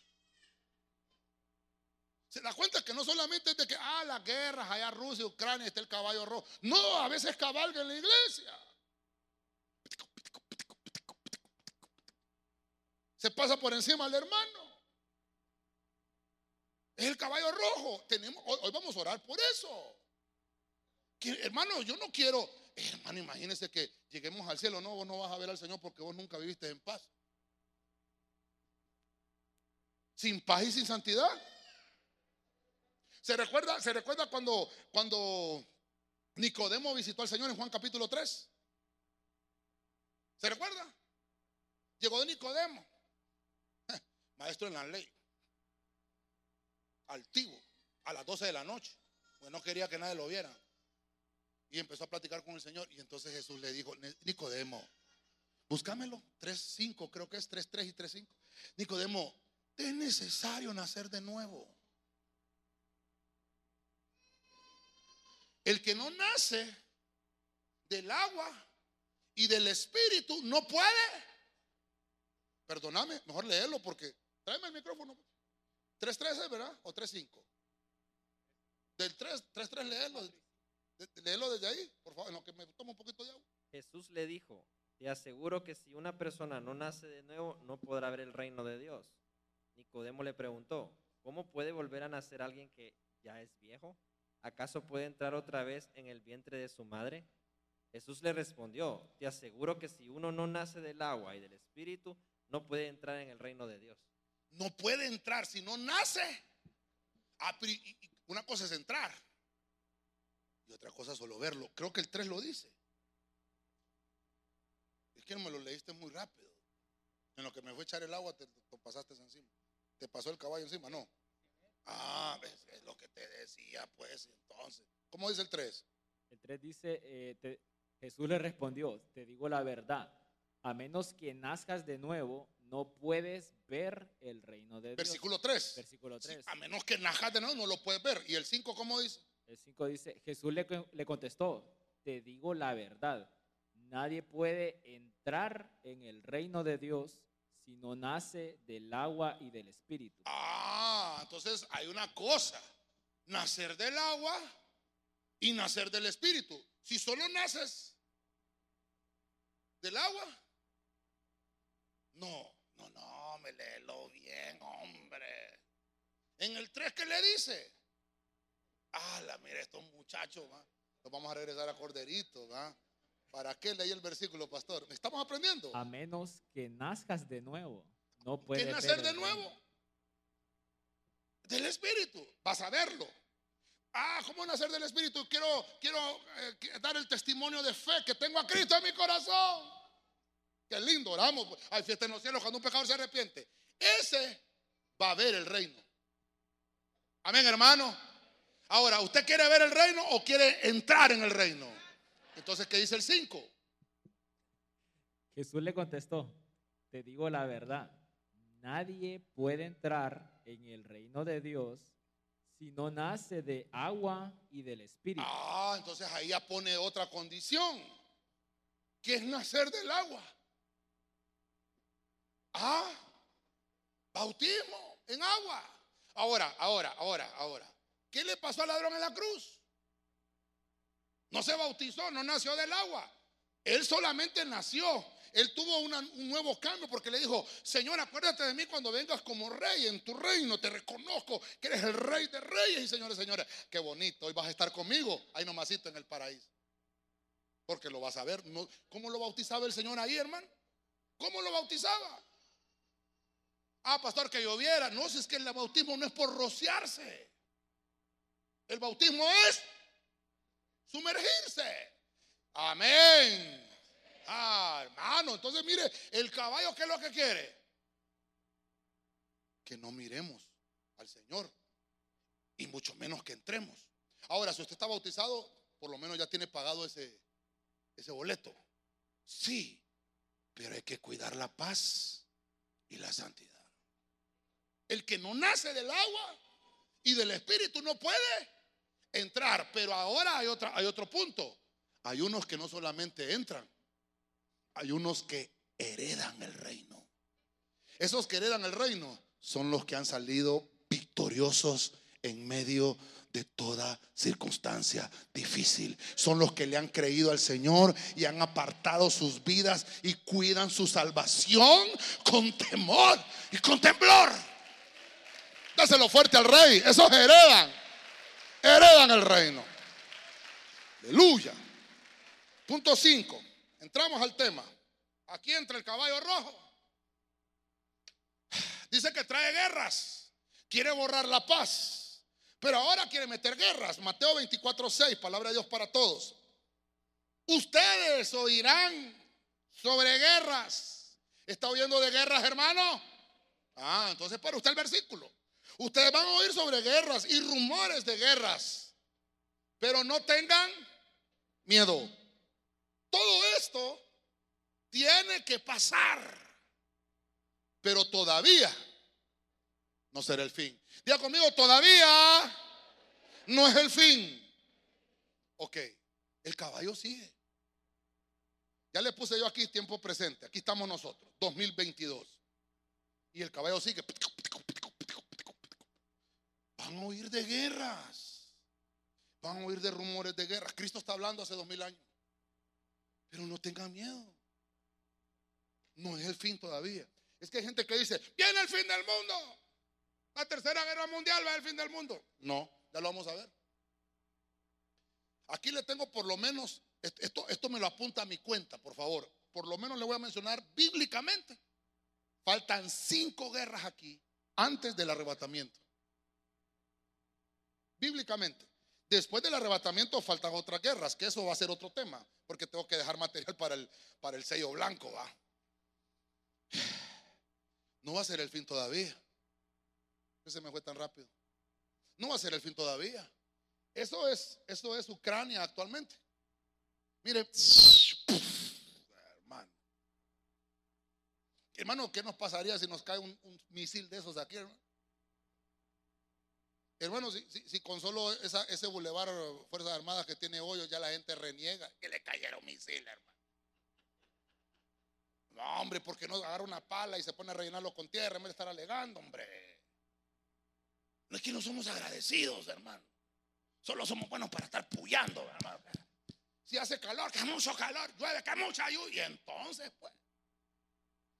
Se da cuenta que no solamente es de que, ah, las guerras, allá Rusia, Ucrania, está el caballo rojo. No, a veces cabalga en la iglesia. Se pasa por encima al hermano. Es el caballo rojo. Hoy, vamos a orar por eso. hermano, yo no quiero hermano, imagínese que lleguemos al cielo. No, vos no vas a ver al Señor porque vos nunca viviste en paz. Sin paz y sin santidad. ¿Se recuerda, se recuerda cuando, cuando Nicodemo visitó al Señor en Juan capítulo 3? ¿Se recuerda? Llegó de Nicodemo, maestro en la ley, altivo, a las 12 de la noche, pues no quería que nadie lo viera. Y empezó a platicar con el Señor. Y entonces Jesús le dijo, Nicodemo, búscamelo. 3.5, creo que es 3.3 y 3.5. Nicodemo, es necesario nacer de nuevo. El que no nace del agua y del espíritu no puede. Perdóname, mejor léelo porque tráeme el micrófono. 3.13, ¿verdad? O 3.5. Del 3.3 léelo. Léelo desde ahí, por favor, en lo que me toma un poquito de agua. Jesús le dijo, te aseguro que si una persona no nace de nuevo, no podrá ver el reino de Dios. Nicodemo le preguntó, ¿cómo puede volver a nacer alguien que ya es viejo? ¿Acaso puede entrar otra vez en el vientre de su madre? Jesús le respondió, te aseguro que si uno no nace del agua y del espíritu, no puede entrar en el reino de Dios. No puede entrar si no nace. Ah, una cosa es entrar y otra cosa solo verlo. Creo que el 3 lo dice. Es que no me lo leíste muy rápido. En lo que me fue a echar el agua te, pasaste encima. Te pasó el caballo encima, no. Ah, es lo que te decía, pues, entonces. ¿Cómo dice el 3? El 3 dice, eh, Jesús le respondió, te digo la verdad, a menos que nazcas de nuevo, no puedes ver el reino de Dios. Versículo 3. Versículo 3. a menos que nazcas de nuevo, no lo puedes ver. ¿Y el 5 cómo dice? El 5 dice, Jesús le, le contestó, te digo la verdad, nadie puede entrar en el reino de Dios sino nace del agua y del espíritu. Ah, entonces hay una cosa, nacer del agua y nacer del espíritu. Si solo naces del agua, no, no, no, me léelo bien, hombre. En el 3 que le dice, ah, la mira estos muchachos, ¿va? Nos vamos a regresar a Corderito, ¿va? ¿Para qué leí el versículo, pastor? ¿Estamos aprendiendo? A menos que nazcas de nuevo, no puedes. ¿Qué nacer de nuevo? Del Espíritu, vas a verlo. Ah, ¿cómo nacer del Espíritu? Quiero, quiero eh, dar el testimonio de fe que tengo a Cristo en mi corazón. Qué lindo, oramos. Hay fiesta en los cielos cuando un pecador se arrepiente. Ese va a ver el reino. Amén, hermano. Ahora, ¿usted quiere ver el reino o quiere entrar en el reino? Entonces, ¿qué dice el 5? Jesús le contestó, te digo la verdad, nadie puede entrar en el reino de Dios si no nace de agua y del Espíritu. Ah, entonces ahí ya pone otra condición, que es nacer del agua. Ah, bautismo en agua. Ahora, ahora, ahora, ahora. ¿Qué le pasó al ladrón en la cruz? No se bautizó, no nació del agua. Él solamente nació. Él tuvo un nuevo cambio porque le dijo, Señor, acuérdate de mí cuando vengas como rey en tu reino. Te reconozco que eres el rey de reyes y señores, señores. Qué bonito, hoy vas a estar conmigo, ahí nomasito en el paraíso. Porque lo vas a ver. ¿Cómo lo bautizaba el Señor ahí, hermano? ¿Cómo lo bautizaba? Ah, pastor, que lloviera. No, si es que el bautismo no es por rociarse. El bautismo es sumergirse. Amén. Ah, hermano, entonces mire, el caballo, ¿qué es lo que quiere? Que no miremos al Señor y mucho menos que entremos. Ahora, si usted está bautizado, por lo menos ya tiene pagado ese, ese boleto. Sí, pero hay que cuidar la paz y la santidad. El que no nace del agua y del espíritu no puede entrar. Pero ahora hay, otra, hay otro punto. Hay unos que no solamente entran, hay unos que heredan el reino. Esos que heredan el reino son los que han salido victoriosos en medio de toda circunstancia difícil. Son los que le han creído al Señor y han apartado sus vidas y cuidan su salvación con temor y con temblor. Dáselo fuerte al rey. Esos heredan. Heredan el reino. Aleluya. Punto 5. Entramos al tema. Aquí entra el caballo rojo. Dice que trae guerras. Quiere borrar la paz. Pero ahora quiere meter guerras. Mateo 24, 6. Palabra de Dios para todos. Ustedes oirán sobre guerras. ¿Está oyendo de guerras, hermano? Ah, entonces para usted el versículo. Ustedes van a oír sobre guerras y rumores de guerras, pero no tengan miedo. Todo esto tiene que pasar, pero todavía no será el fin. Diga conmigo, todavía no es el fin. Ok, el caballo sigue. Ya le puse yo aquí tiempo presente. Aquí estamos nosotros, 2022. Y el caballo sigue. Van a oír de guerras. Van a oír de rumores de guerras. Cristo está hablando hace dos mil años. Pero no tengan miedo. No es el fin todavía. Es que hay gente que dice, viene el fin del mundo. La tercera guerra mundial va el fin del mundo. No, ya lo vamos a ver. Aquí le tengo por lo menos, esto, esto me lo apunta a mi cuenta, por favor. Por lo menos le voy a mencionar bíblicamente. Faltan cinco guerras aquí antes del arrebatamiento bíblicamente. Después del arrebatamiento faltan otras guerras, que eso va a ser otro tema, porque tengo que dejar material para el, para el sello blanco, va. No va a ser el fin todavía. ¿Qué se me fue tan rápido? No va a ser el fin todavía. Eso es, eso es Ucrania actualmente. Mire, hermano. Hermano, ¿qué nos pasaría si nos cae un misil de esos aquí, hermano? Hermano, si, con solo ese bulevar Fuerzas Armadas que tiene hoyos, ya la gente reniega que le cayeron misiles, hermano. No, hombre, ¿por qué no agarra una pala y se pone a rellenarlo con tierra en vez de estar alegando, hombre? No es que no somos agradecidos, hermano. Solo somos buenos para estar puyando, hermano. Si hace calor, que mucho calor, llueve, que mucha lluvia. Y entonces, pues,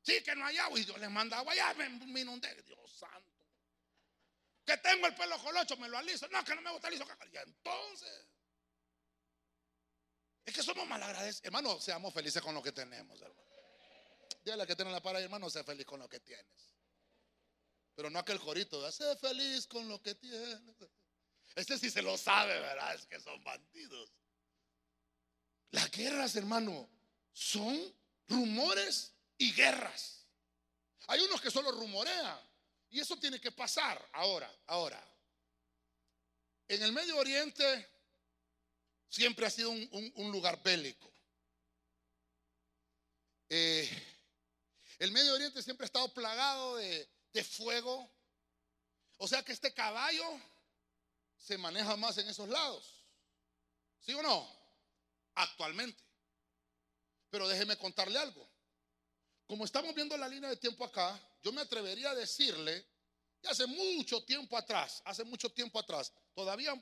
sí que no hay agua. Y Dios les manda agua, ya me, inundé. Dios santo. Que tengo el pelo colocho, me lo aliso. No, que no me gusta liso. Y entonces, es que somos malagradecidos. Hermano, seamos felices con lo que tenemos, hermano. Dígale que tiene la para hermano, sé feliz con lo que tienes. Pero no aquel corito, sé feliz con lo que tienes. Este sí se lo sabe, ¿verdad? Es que son bandidos. Las guerras, hermano, son rumores y guerras. Hay unos que solo rumorean. Y eso tiene que pasar ahora, ahora. En el Medio Oriente siempre ha sido un, lugar bélico. Eh, el Medio Oriente siempre ha estado plagado de, de fuego. O sea que este caballo se maneja más en esos lados. ¿Sí o no? Actualmente. Pero déjeme contarle algo. Como estamos viendo la línea de tiempo acá, yo me atrevería a decirle que hace mucho tiempo atrás, hace mucho tiempo atrás, todavía,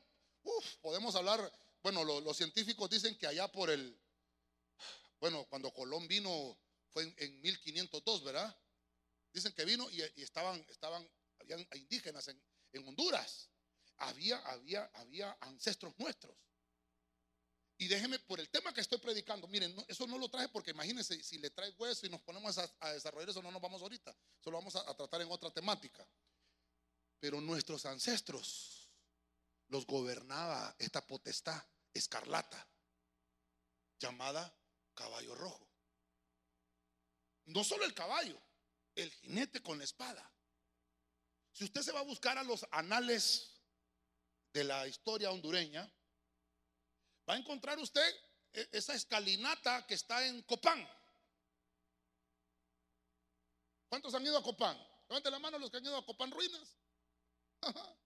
podemos hablar, bueno, los científicos dicen que allá por el, bueno, cuando Colón vino fue en, 1502, ¿verdad? Dicen que vino y, estaban, estaban, habían indígenas en, Honduras. Había, había, había ancestros nuestros. Y déjeme, por el tema que estoy predicando, miren, eso no lo traje porque imagínense, si le trae hueso y nos ponemos a, desarrollar eso, no nos vamos ahorita. Solo vamos a, a tratar en otra temática. Pero nuestros ancestros los gobernaba esta potestad escarlata llamada caballo rojo. No solo el caballo, el jinete con la espada. Si usted se va a buscar a los anales de la historia hondureña, va a encontrar usted e-, esa escalinata que está en Copán. ¿Cuántos han ido a Copán? Levante la mano los que han ido a Copán Ruinas. [laughs]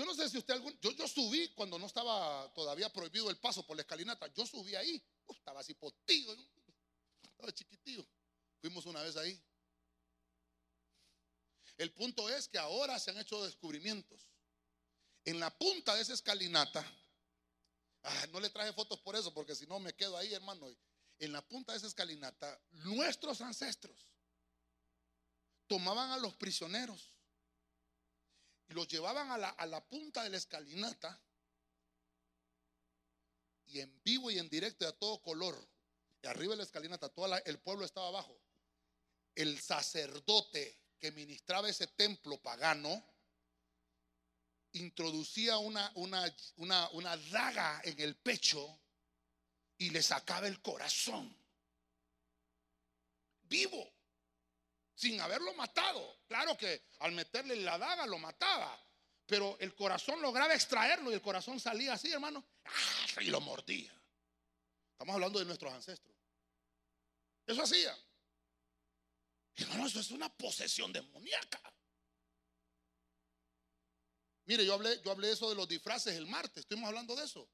Yo no sé si usted algún. Yo, yo subí cuando no estaba todavía prohibido el paso por la escalinata. Yo subí ahí. estaba así potido. Estaba chiquitillo. Fuimos una vez ahí. El punto es que ahora se han hecho descubrimientos. En la punta de esa escalinata. Ah, no le traje fotos por eso, porque si no me quedo ahí, hermano. En la punta de esa escalinata, nuestros ancestros tomaban a los prisioneros y los llevaban a la, a la punta de la escalinata y en vivo y en directo y a todo color. Y arriba de la escalinata, todo el pueblo estaba abajo. El sacerdote que ministraba ese templo pagano introducía una, una, una, una daga en el pecho y le sacaba el corazón. Vivo sin haberlo matado. Claro que al meterle la daga lo mataba, pero el corazón lograba extraerlo y el corazón salía así, hermano, ¡ah! y lo mordía. Estamos hablando de nuestros ancestros. Eso hacía. Hermano, eso es una posesión demoníaca. Mire, yo hablé, yo hablé eso de los disfraces el martes, estuvimos hablando de eso.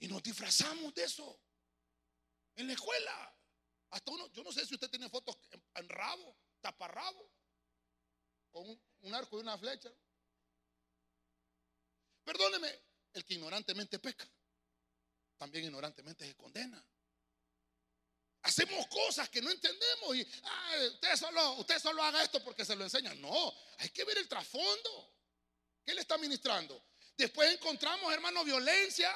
Y nos disfrazamos de eso. En la escuela. Hasta uno, yo no sé si usted tiene fotos en rabo taparrabo, con un arco y una flecha. Perdóneme, el que ignorantemente peca, también ignorantemente se condena. Hacemos cosas que no entendemos y usted, solo, usted solo haga esto porque se lo enseñan. No, hay que ver el trasfondo. ¿Qué le está ministrando? Después encontramos, hermano, violencia.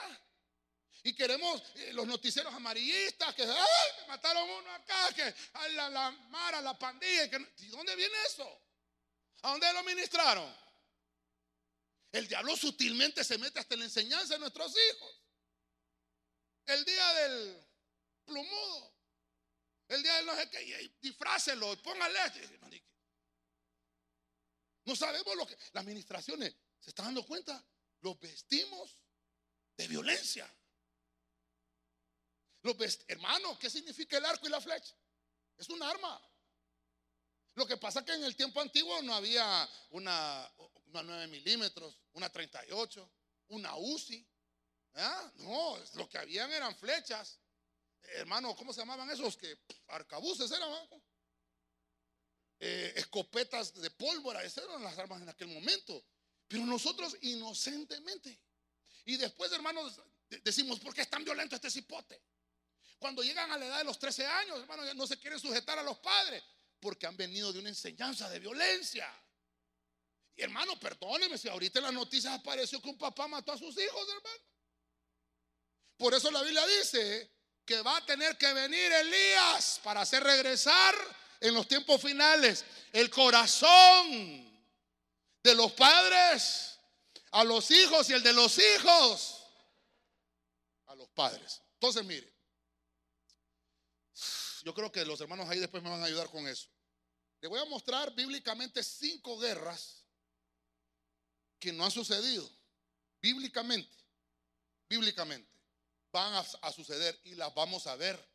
Y queremos eh, los noticieros amarillistas que ¡ay! mataron uno acá, que la, la mara, la pandilla. ¿Y dónde viene eso? ¿A dónde lo ministraron? El diablo sutilmente se mete hasta la enseñanza de nuestros hijos. El día del plumudo. El día del no sé qué. Disfrácelo, póngale. No sabemos lo que. Las administraciones se están dando cuenta. Los vestimos de violencia. Hermano, ¿qué significa el arco y la flecha? Es un arma. Lo que pasa es que en el tiempo antiguo no había una, una 9 milímetros, una 38, una UCI. No, lo que habían eran flechas. hermano, ¿cómo se llamaban esos? Que arcabuces eran, eh, escopetas de pólvora, esas eran las armas en aquel momento. Pero nosotros inocentemente. Y después, hermanos, decimos, ¿por qué es tan violento este cipote? Cuando llegan a la edad de los 13 años, hermanos, no se quieren sujetar a los padres porque han venido de una enseñanza de violencia. Y hermano, perdóneme si ahorita en las noticias apareció que un papá mató a sus hijos, hermano. Por eso la Biblia dice que va a tener que venir Elías para hacer regresar en los tiempos finales el corazón de los padres a los hijos y el de los hijos a los padres. Entonces, mire, yo creo que los hermanos ahí después me van a ayudar con eso. Le voy a mostrar bíblicamente cinco guerras que no han sucedido. Bíblicamente, bíblicamente, van a, suceder y las vamos a ver.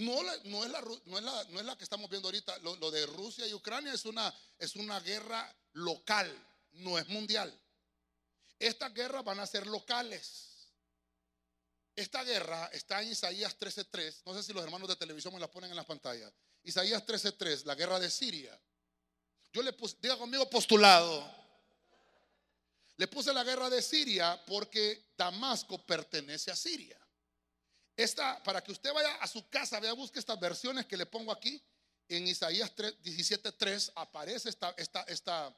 No, no, es la, no, es la, que estamos viendo ahorita. Lo, lo, de Rusia y Ucrania es una, es una guerra local, no es mundial. Estas guerras van a ser locales. Esta guerra está en Isaías 13:3. No sé si los hermanos de televisión me la ponen en la pantalla. Isaías 13:3, la guerra de Siria. Yo le puse, diga conmigo postulado. Le puse la guerra de Siria porque Damasco pertenece a Siria. Esta, para que usted vaya a su casa, vea, busque estas versiones que le pongo aquí. En Isaías 17:3 aparece esta, esta, esta,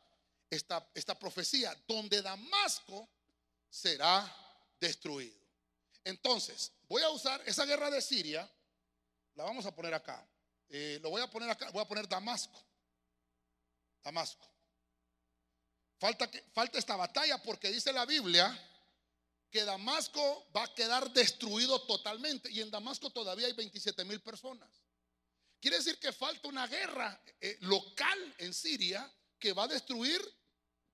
esta, esta profecía, donde Damasco será destruido. Entonces, voy a usar esa guerra de Siria, la vamos a poner acá. Eh, lo voy a poner acá, voy a poner Damasco. Damasco. Falta, que, falta esta batalla porque dice la Biblia que Damasco va a quedar destruido totalmente y en Damasco todavía hay 27 mil personas. Quiere decir que falta una guerra eh, local en Siria que va a destruir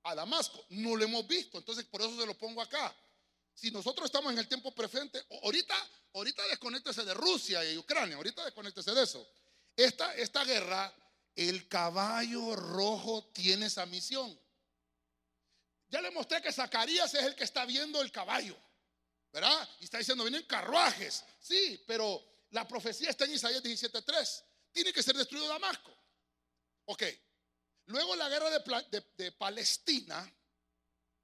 a Damasco. No lo hemos visto, entonces por eso se lo pongo acá. Si nosotros estamos en el tiempo presente, ahorita, ahorita desconéctese de Rusia y Ucrania, ahorita desconéctese de eso. Esta, esta guerra, el caballo rojo tiene esa misión. Ya le mostré que Zacarías es el que está viendo el caballo, ¿verdad? Y está diciendo, vienen carruajes. Sí, pero la profecía está en Isaías 17:3. Tiene que ser destruido Damasco. Ok. Luego la guerra de, Palestina,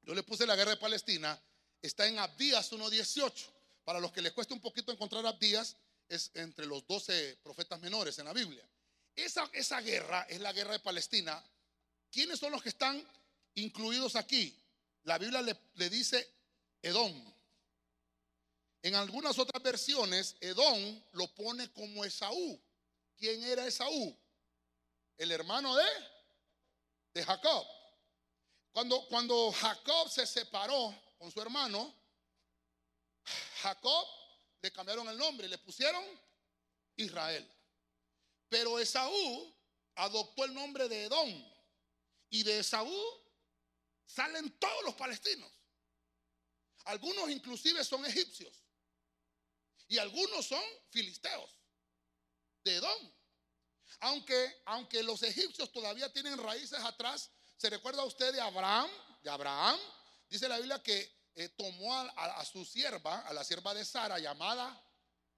yo le puse la guerra de Palestina, está en Abdías 1.18. Para los que les cuesta un poquito encontrar Abdías, es entre los 12 profetas menores en la Biblia. Esa, esa guerra es la guerra de Palestina. ¿Quiénes son los que están incluidos aquí? La Biblia le, dice Edom. En algunas otras versiones, Edom lo pone como Esaú. ¿Quién era Esaú? El hermano de, de Jacob. Cuando, cuando Jacob se separó con su hermano, Jacob le cambiaron el nombre le pusieron Israel. Pero Esaú adoptó el nombre de Edom. Y de Esaú salen todos los palestinos. Algunos inclusive son egipcios. Y algunos son filisteos de Edom. Aunque, aunque los egipcios todavía tienen raíces atrás, ¿se recuerda usted de Abraham? De Abraham. Dice la Biblia que eh, tomó a, su sierva, a la sierva de Sara, llamada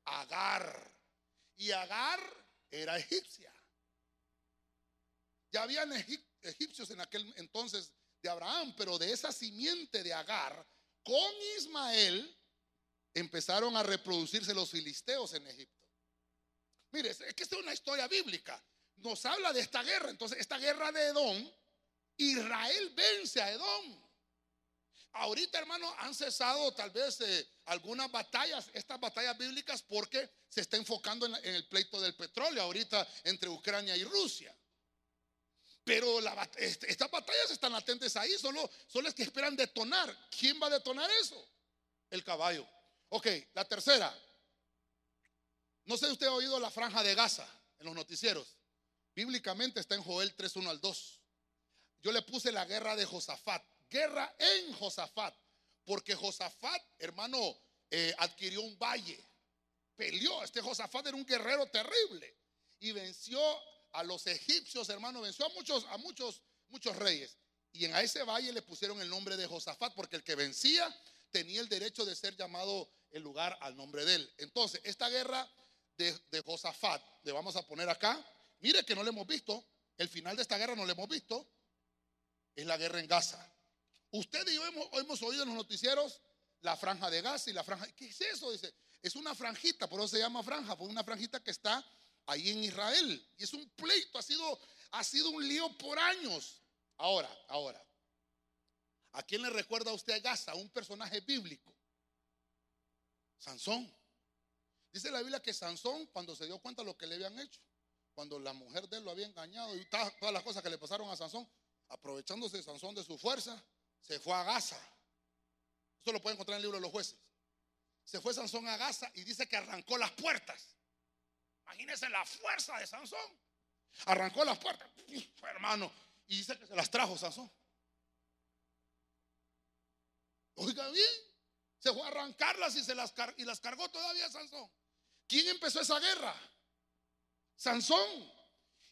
Agar. Y Agar era egipcia. Ya habían egipcios en aquel entonces Abraham, pero de esa simiente de Agar, con Ismael, empezaron a reproducirse los filisteos en Egipto. Mire, es que esta es una historia bíblica. Nos habla de esta guerra. Entonces, esta guerra de Edom, Israel vence a Edom. Ahorita, hermano, han cesado tal vez eh, algunas batallas, estas batallas bíblicas, porque se está enfocando en, el pleito del petróleo ahorita entre Ucrania y Rusia. Pero este, estas batallas están latentes ahí, solo, solo es que esperan detonar. ¿Quién va a detonar eso? El caballo. Ok, la tercera. No sé si usted ha oído la franja de Gaza en los noticieros. Bíblicamente está en Joel 3.1 al 2. Yo le puse la guerra de Josafat guerra en Josafat, porque Josafat, hermano, eh, adquirió un valle, peleó. Este Josafat era un guerrero terrible y venció a los egipcios, hermano, venció a muchos, a muchos, muchos reyes. Y en a ese valle le pusieron el nombre de Josafat, porque el que vencía tenía el derecho de ser llamado el lugar al nombre de él. Entonces, esta guerra de, de Josafat, le vamos a poner acá, mire que no le hemos visto, el final de esta guerra no le hemos visto, es la guerra en Gaza. Usted y yo hemos, hemos oído en los noticieros la franja de Gaza y la franja, ¿qué es eso? Dice, es una franjita, por eso se llama franja, por una franjita que está ahí en Israel. Y es un pleito, ha sido, ha sido un lío por años. Ahora, ahora, ¿a quién le recuerda a usted a Gaza? Un personaje bíblico. Sansón. Dice la Biblia que Sansón, cuando se dio cuenta de lo que le habían hecho, cuando la mujer de él lo había engañado y todas las cosas que le pasaron a Sansón, aprovechándose Sansón de su fuerza, se fue a Gaza. Esto lo puede encontrar en el libro de los jueces. Se fue Sansón a Gaza y dice que arrancó las puertas. Imagínense la fuerza de Sansón. Arrancó las puertas, hermano, y dice que se las trajo Sansón. Oiga bien, se fue a arrancarlas y, se las, y las cargó todavía Sansón. ¿Quién empezó esa guerra? Sansón.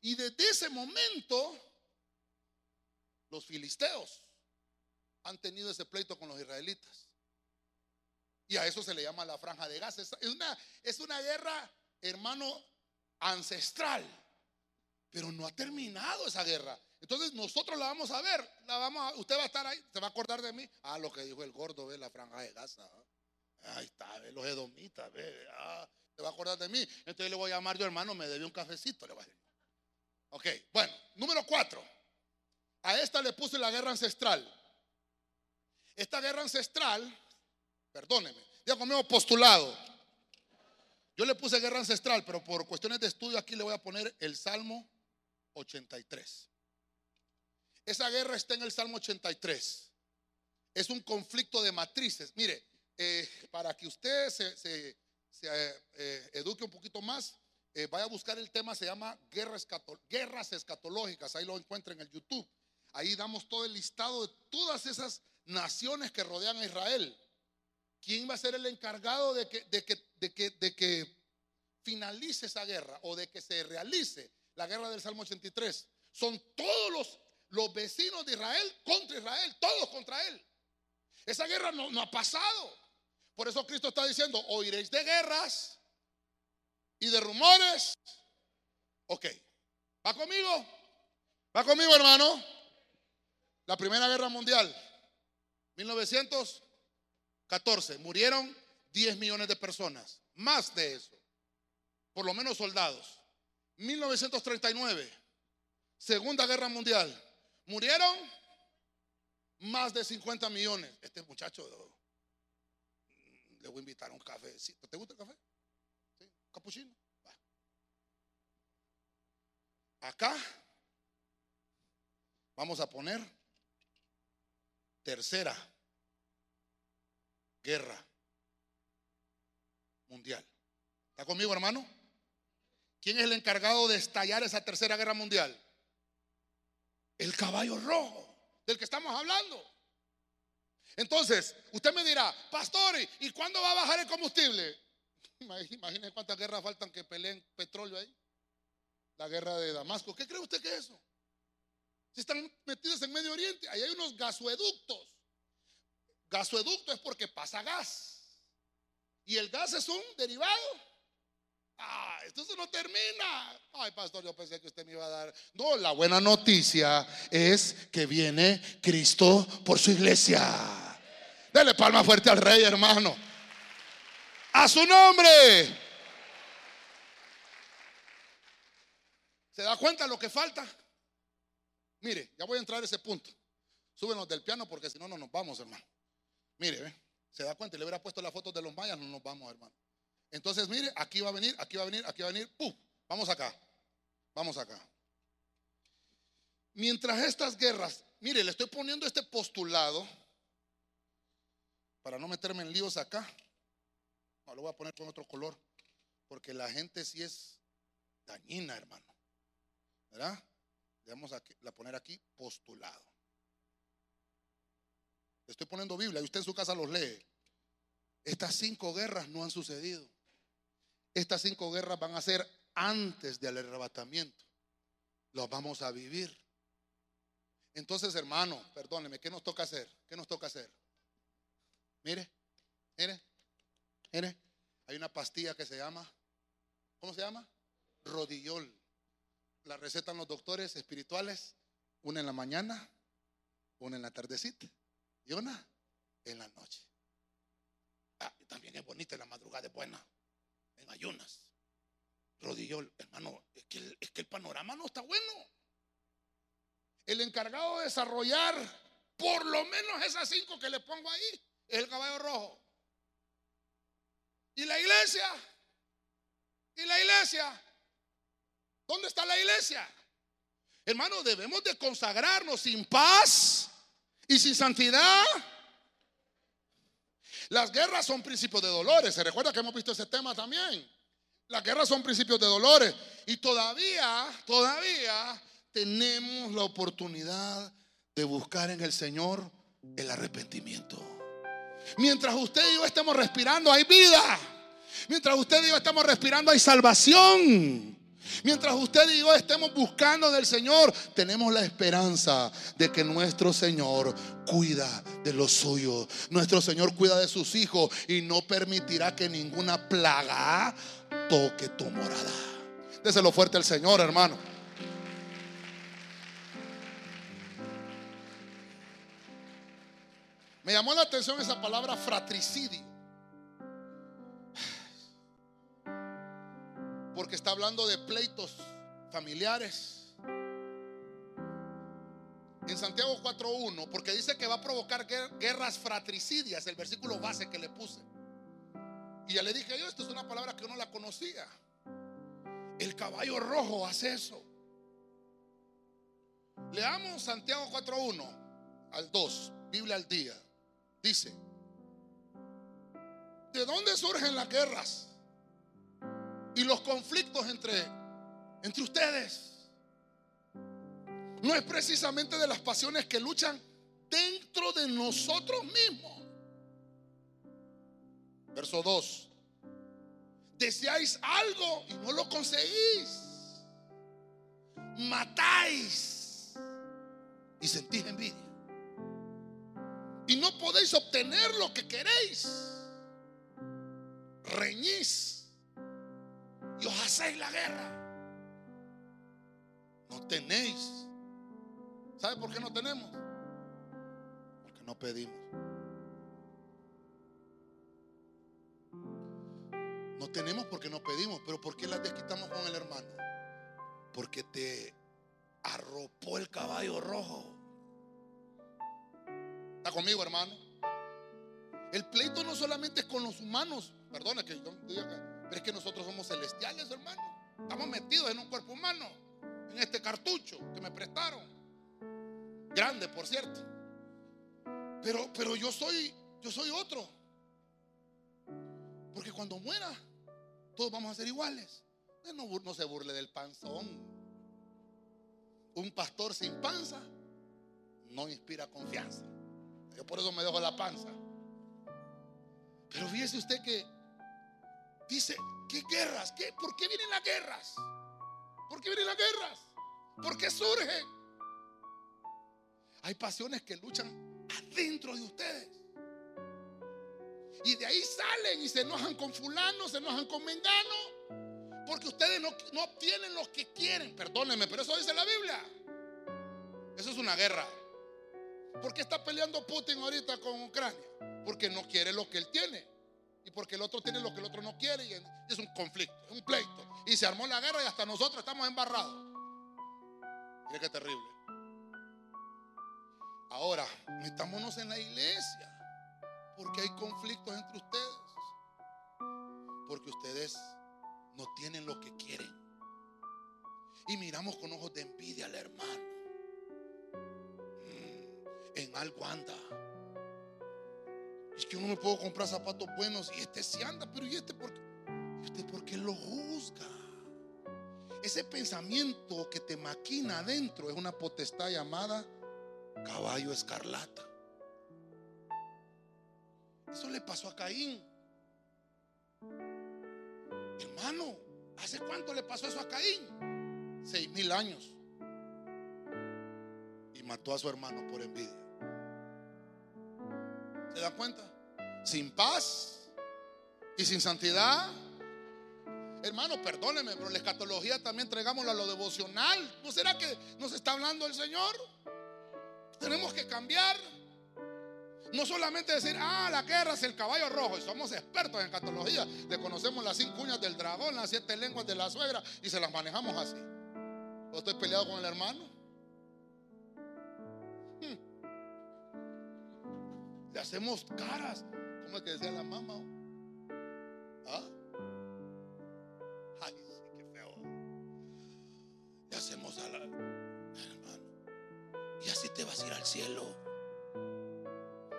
Y desde ese momento, los filisteos han tenido ese pleito con los israelitas. Y a eso se le llama la franja de gas. Es una, es una guerra, hermano, ancestral. Pero no ha terminado esa guerra. Entonces nosotros la vamos a ver. La vamos usted va a estar ahí, se va a acordar de mí. Ah, lo que dijo el gordo, ve la franja de Gaza. Ahí está, ve los edomitas, ve. Ah, se va a acordar de mí. Entonces le voy a llamar yo, hermano, me debe un cafecito. Le voy a decir. Ok, bueno, número cuatro. A esta le puse la guerra ancestral. Esta guerra ancestral, perdóneme, ya conmigo postulado. Yo le puse guerra ancestral, pero por cuestiones de estudio aquí le voy a poner el Salmo 83. Esa guerra está en el Salmo 83. Es un conflicto de matrices. Mire, eh, para que usted se, eh, eduque un poquito más, eh, vaya a buscar el tema, se llama guerras, guerras escatológicas. Ahí lo encuentra en el YouTube. Ahí damos todo el listado de todas esas naciones que rodean a Israel. ¿Quién va a ser el encargado de que, finalice esa guerra o de que se realice la guerra del Salmo 83? Son todos los, vecinos de Israel contra Israel, todos contra él. Esa guerra no, no ha pasado. Por eso Cristo está diciendo, oiréis de guerras y de rumores. Ok, ¿va conmigo? ¿Va conmigo, hermano? La Primera Guerra Mundial 1914, murieron 10 millones de personas, más de eso, por lo menos soldados. 1939, Segunda Guerra Mundial, murieron más de 50 millones. Este muchacho, le voy a invitar a un café. ¿Te gusta el café? ¿Sí? ¿Capuchino? Acá vamos a poner Tercera guerra mundial. ¿Está conmigo, hermano? ¿Quién es el encargado de estallar esa tercera guerra mundial? El caballo rojo, del que estamos hablando. Entonces, usted me dirá, pastor, ¿y cuándo va a bajar el combustible? [laughs] Imagínese cuántas guerras faltan que peleen petróleo ahí. La guerra de Damasco. ¿Qué cree usted que es eso? Si están metidos en Medio Oriente, ahí hay unos gasoductos. Gasoducto es porque pasa gas. Y el gas es un derivado. Ah, esto no termina. Ay, pastor, yo pensé que usted me iba a dar. No, la buena noticia es que viene Cristo por su iglesia. Dele palma fuerte al rey, hermano. A su nombre. ¿Se da cuenta lo que falta? Mire, ya voy a entrar a ese punto. Súbenos del piano porque si no, no nos vamos, hermano. Mire, se da cuenta, le hubiera puesto la foto de los mayas, no nos vamos, hermano. Entonces, mire, aquí va a venir, aquí va a venir, aquí va a venir, ¡pum! Vamos acá, vamos acá. Mientras estas guerras, mire, le estoy poniendo este postulado para no meterme en líos acá. No, lo voy a poner con otro color, porque la gente sí es dañina, hermano. ¿Verdad? Vamos a poner aquí, postulado. Estoy poniendo Biblia y usted en su casa los lee. Estas cinco guerras no han sucedido. Estas cinco guerras van a ser antes del arrebatamiento. Las vamos a vivir. Entonces, hermano, perdóneme, ¿qué nos toca hacer? ¿Qué nos toca hacer? Mire, mire, Mire, hay una pastilla que se llama, ¿cómo se llama? Rodillol. La recetan los doctores espirituales, una en la mañana, una en la tardecita y en la noche. Ah, también es bonita la madrugada, es buena, en ayunas. Rodillol, hermano, es que, es que el panorama no está bueno. El encargado de desarrollar por lo menos esas cinco que le pongo ahí es el caballo rojo. ¿Y la iglesia? ¿Y la iglesia? ¿Dónde está la iglesia? Hermano, debemos de consagrarnos sin paz y sin santidad. Las guerras son principios de dolores. Se recuerda que hemos visto ese tema también. Las guerras son principios de dolores. Y todavía, todavía tenemos la oportunidad de buscar en el Señor el arrepentimiento. Mientras usted y yo estemos respirando, hay vida. Mientras usted y yo estamos respirando, hay salvación. Mientras usted y yo estemos buscando del Señor, tenemos la esperanza de que nuestro Señor cuida de los suyos. Nuestro Señor cuida de sus hijos y no permitirá que ninguna plaga toque tu morada. Déselo fuerte al Señor, hermano. Me llamó la atención esa palabra fratricidio. Porque está hablando de pleitos familiares. En Santiago 4.1, porque dice que va a provocar guerras fratricidias, el versículo base que le puse. Y ya le dije yo, esto es una palabra que uno la conocía. El caballo rojo hace eso. Leamos Santiago 4.1 al 2, Biblia al día. Dice, ¿de dónde surgen las guerras y los conflictos entre, entre ustedes? No es precisamente de las pasiones que luchan dentro de nosotros mismos. Verso 2. Deseáis algo y no lo conseguís. Matáis y sentís envidia y no podéis obtener lo que queréis. Reñís y hacéis la guerra. No tenéis. ¿Sabe por qué no tenemos? Porque no pedimos. No tenemos porque no pedimos, pero ¿por qué las desquitamos con el hermano? Porque te arropó el caballo rojo. ¿Está conmigo, hermano? El pleito no solamente es con los humanos, perdona que yo diga, es que nosotros somos celestiales, hermano. Estamos metidos en un cuerpo humano, en este cartucho que me prestaron. Grande, por cierto. Pero, pero yo soy, yo soy otro. Porque cuando muera, todos vamos a ser iguales. No, no se burle del panzón. Un pastor sin panza no inspira confianza. Yo por eso me dejo la panza. Pero fíjese usted que dice, ¿qué guerras? ¿Qué? ¿Por qué vienen las guerras? ¿Por qué vienen las guerras? ¿Por qué surgen? Hay pasiones que luchan adentro de ustedes. Y de ahí salen y se enojan con fulano, se enojan con mengano. Porque ustedes no, no obtienen lo que quieren. Perdónenme, pero eso dice la Biblia. Eso es una guerra. ¿Por qué está peleando Putin ahorita con Ucrania? Porque no quiere lo que él tiene. Y porque el otro tiene lo que el otro no quiere. Y es un conflicto, es un pleito. Y se armó la guerra y hasta nosotros estamos embarrados. Mire qué terrible. Ahora, metámonos en la iglesia. Porque hay conflictos entre ustedes. Porque ustedes no tienen lo que quieren. Y miramos con ojos de envidia al hermano en algo anda. Es que uno no puedo comprar zapatos buenos y este sí anda, pero ¿y este por qué? ¿Y usted por qué lo juzga? Ese pensamiento que te maquina adentro es una potestad llamada caballo escarlata. Eso le pasó a Caín. Hermano, ¿hace cuánto le pasó eso a Caín? Seis mil años. Y mató a su hermano por envidia. ¿Se da cuenta? Sin paz Y sin santidad, hermano, perdóneme, pero la escatología también traigámosla a lo devocional. ¿No será que nos está hablando el Señor? Tenemos que cambiar. No solamente decir, ah, la guerra es el caballo rojo. Y somos expertos en escatología. Le conocemos las cinco uñas del dragón, las siete lenguas de la suegra y se las manejamos así. ¿O estoy peleado con el hermano? Le hacemos caras. ¿Cómo es que decía la mamá? ¿Ah? Ay, qué feo. Le hacemos a la hermano. Y así te vas a ir al cielo.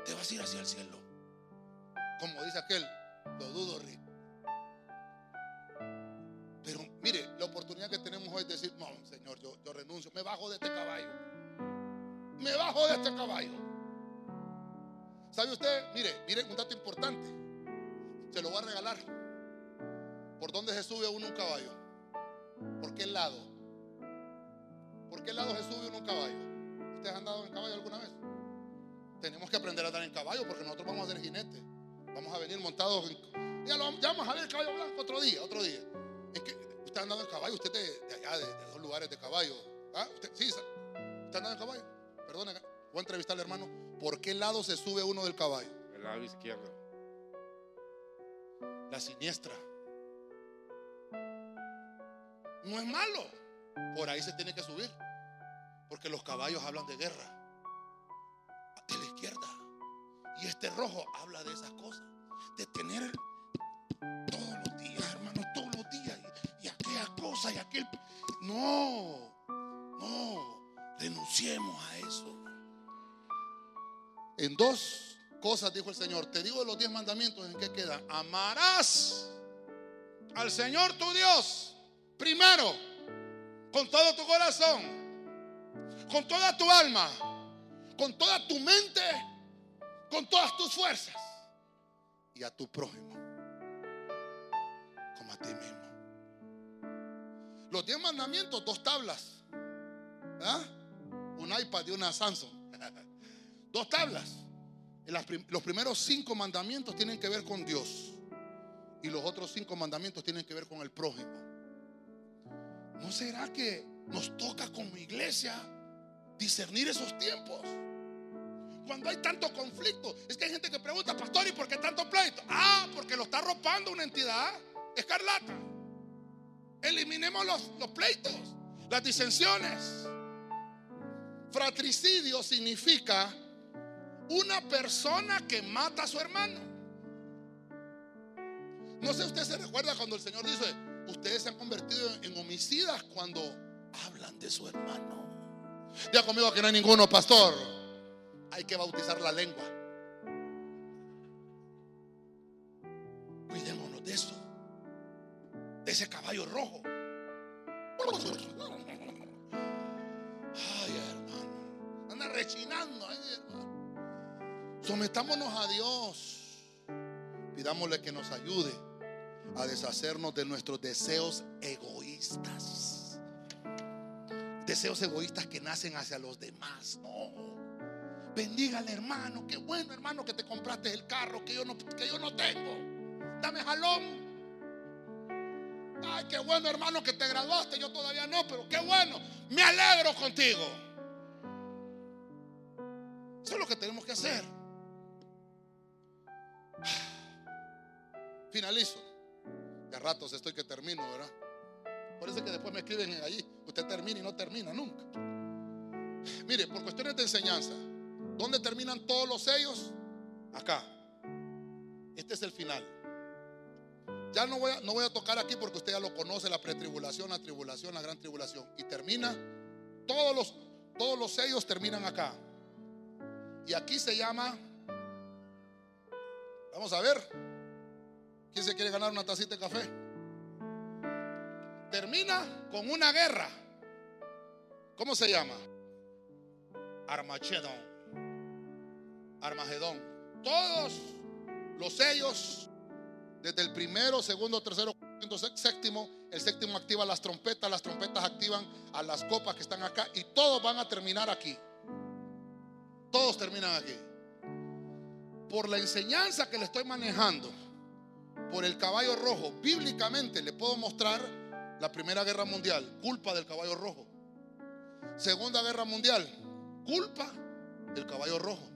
Te vas a ir hacia el cielo. Como dice aquel, lo dudo, Rick. Pero mire, la oportunidad que tenemos hoy es decir, no, Señor, yo renuncio, me bajo de este caballo. Me bajo de este caballo. ¿Sabe usted? Mire, mire un dato importante. Se lo voy a regalar. ¿Por dónde se sube uno un caballo? ¿Por qué lado? ¿Por qué lado se sube uno un caballo? ¿Ustedes han andado en caballo alguna vez? Tenemos que aprender a andar en caballo porque nosotros vamos a ser jinetes. Vamos a venir montados en, ya, lo, vamos a ver el caballo blanco otro día, otro día. Es que usted ha andado en caballo, usted de, de allá, de, dos lugares de caballo. ¿Ah? ¿Usted, sí, ¿usted ha andado en caballo? Perdone, voy a entrevistar al hermano. ¿Por qué lado se sube uno del caballo? El lado izquierdo. La siniestra. No es malo. Por ahí se tiene que subir. Porque los caballos hablan de guerra. De la izquierda. Y este rojo habla de esas cosas. De tener todos los días, hermano, todos los días. Y, y aquella cosa y aquel. No, no. Renunciemos a eso. En dos cosas dijo el Señor. Te digo de los diez mandamientos en qué queda. Amarás al Señor tu Dios primero con todo tu corazón, con toda tu alma, con toda tu mente, con todas tus fuerzas y a tu prójimo como a ti mismo. Los diez mandamientos, dos tablas, ¿verdad? un iPad y una Samsung. [laughs] Dos tablas. Los primeros cinco mandamientos tienen que ver con Dios. Y los otros cinco mandamientos tienen que ver con el prójimo. ¿No será que nos toca como iglesia discernir esos tiempos? Cuando hay tanto conflicto, es que hay gente que pregunta, pastor, ¿y por qué tanto pleito? Ah, porque lo está arropando una entidad escarlata. Eliminemos los, los pleitos, las disensiones. Fratricidio significa una persona que mata a su hermano. No sé, usted se recuerda cuando el Señor dice, ustedes se han convertido en homicidas cuando hablan de su hermano. Ya conmigo que no hay ninguno, pastor. Hay que bautizar la lengua. Cuidémonos de eso. De ese caballo rojo. Ay, hermano. Anda rechinando. Ay, hermano. Sometámonos a Dios. Pidámosle que nos ayude a deshacernos de nuestros deseos egoístas. Deseos egoístas que nacen hacia los demás. No. Bendígale, hermano. Qué bueno, hermano, que te compraste el carro que yo no, que yo no tengo. Dame jalón. Ay, qué bueno, hermano, que te graduaste. Yo todavía no, pero qué bueno. Me alegro contigo. Eso es lo que tenemos que hacer. Finalizo. De ratos estoy que termino, ¿verdad? Por eso es que después me escriben allí. Usted termina y no termina nunca. Mire, por cuestiones de enseñanza, ¿dónde terminan todos los sellos? Acá. Este es el final. Ya no voy, a, no voy a tocar aquí porque usted ya lo conoce, la pretribulación, la tribulación, la gran tribulación. Y termina, todos los, todos los sellos terminan acá. Y aquí se llama, vamos a ver, ¿quién se quiere ganar una tacita de café? Termina con una guerra. ¿Cómo se llama? Armagedón. Armagedón. Todos los sellos desde el primero, segundo, tercero, quinto, séptimo. El séptimo activa las trompetas, las trompetas activan a las copas que están acá y todos van a terminar aquí. Todos terminan aquí. Por la enseñanza que le estoy manejando, por el caballo rojo. Bíblicamente le puedo mostrar la Primera Guerra Mundial, culpa del caballo rojo. Segunda Guerra Mundial, culpa del caballo rojo.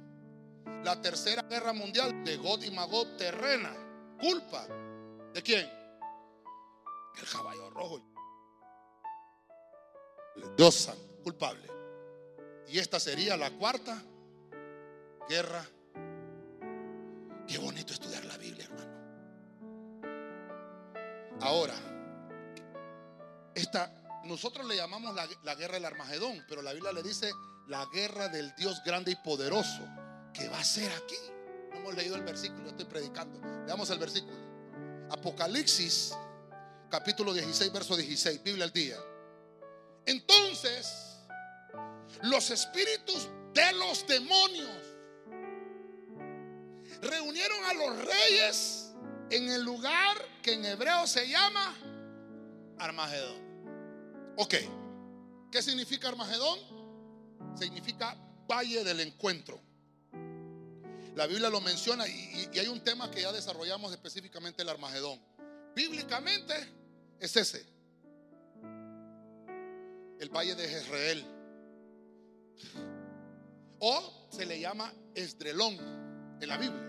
La Tercera Guerra Mundial de God y Magog terrena, culpa de quién? El caballo rojo. Dios culpable. Y esta sería la cuarta guerra. Qué bonito estudiar la Biblia, hermano. Ahora, esta, nosotros le llamamos la, guerra del Armagedón, pero la Biblia le dice la guerra del Dios grande y poderoso, que va a ser aquí. hemos leído el versículo, estoy predicando. Veamos el versículo. Apocalipsis, capítulo 16, verso 16, Biblia al día. Entonces, los espíritus de los demonios reunieron a los reyes en el lugar que en hebreo se llama Armagedón. Ok, ¿qué significa Armagedón? Significa valle del encuentro. La Biblia lo menciona y, hay un tema que ya desarrollamos específicamente el Armagedón. Bíblicamente es ese. El valle de Jezreel. O se le llama Esdrelón en la Biblia.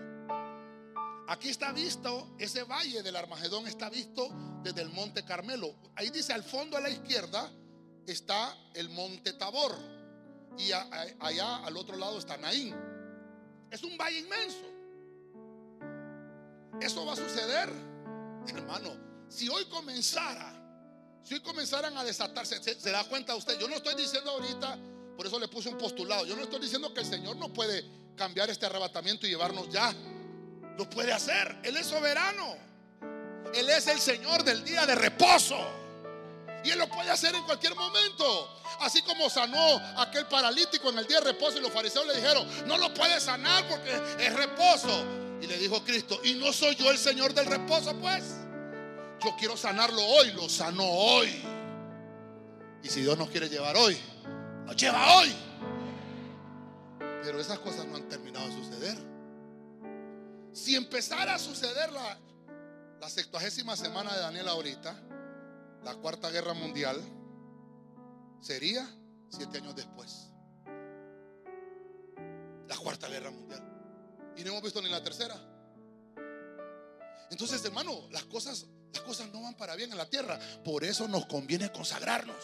Aquí está visto, ese valle del Armagedón está visto desde el monte Carmelo. Ahí dice al fondo a la izquierda está el monte Tabor. Y allá al otro lado está Naín. Es un valle inmenso. Eso va a suceder, hermano. Si hoy comenzara, si hoy comenzaran a desatarse, se, se da cuenta usted. Yo no estoy diciendo ahorita, por eso le puse un postulado. Yo no estoy diciendo que el Señor no puede cambiar este arrebatamiento y llevarnos ya. Lo puede hacer. Él es soberano. Él es el Señor del día de reposo. Y Él lo puede hacer en cualquier momento. Así como sanó aquel paralítico en el día de reposo y los fariseos le dijeron, no lo puede sanar porque es reposo. Y le dijo Cristo, ¿y no soy yo el Señor del reposo pues? Yo quiero sanarlo hoy, lo sanó hoy. Y si Dios nos quiere llevar hoy, nos lleva hoy. Pero esas cosas no han terminado de suceder. Si empezara a suceder la, la sextuagésima semana de Daniel ahorita, la cuarta guerra mundial, sería siete años después. La cuarta guerra mundial. Y no hemos visto ni la tercera. Entonces, hermano, las cosas, las cosas no van para bien en la tierra. Por eso nos conviene consagrarnos.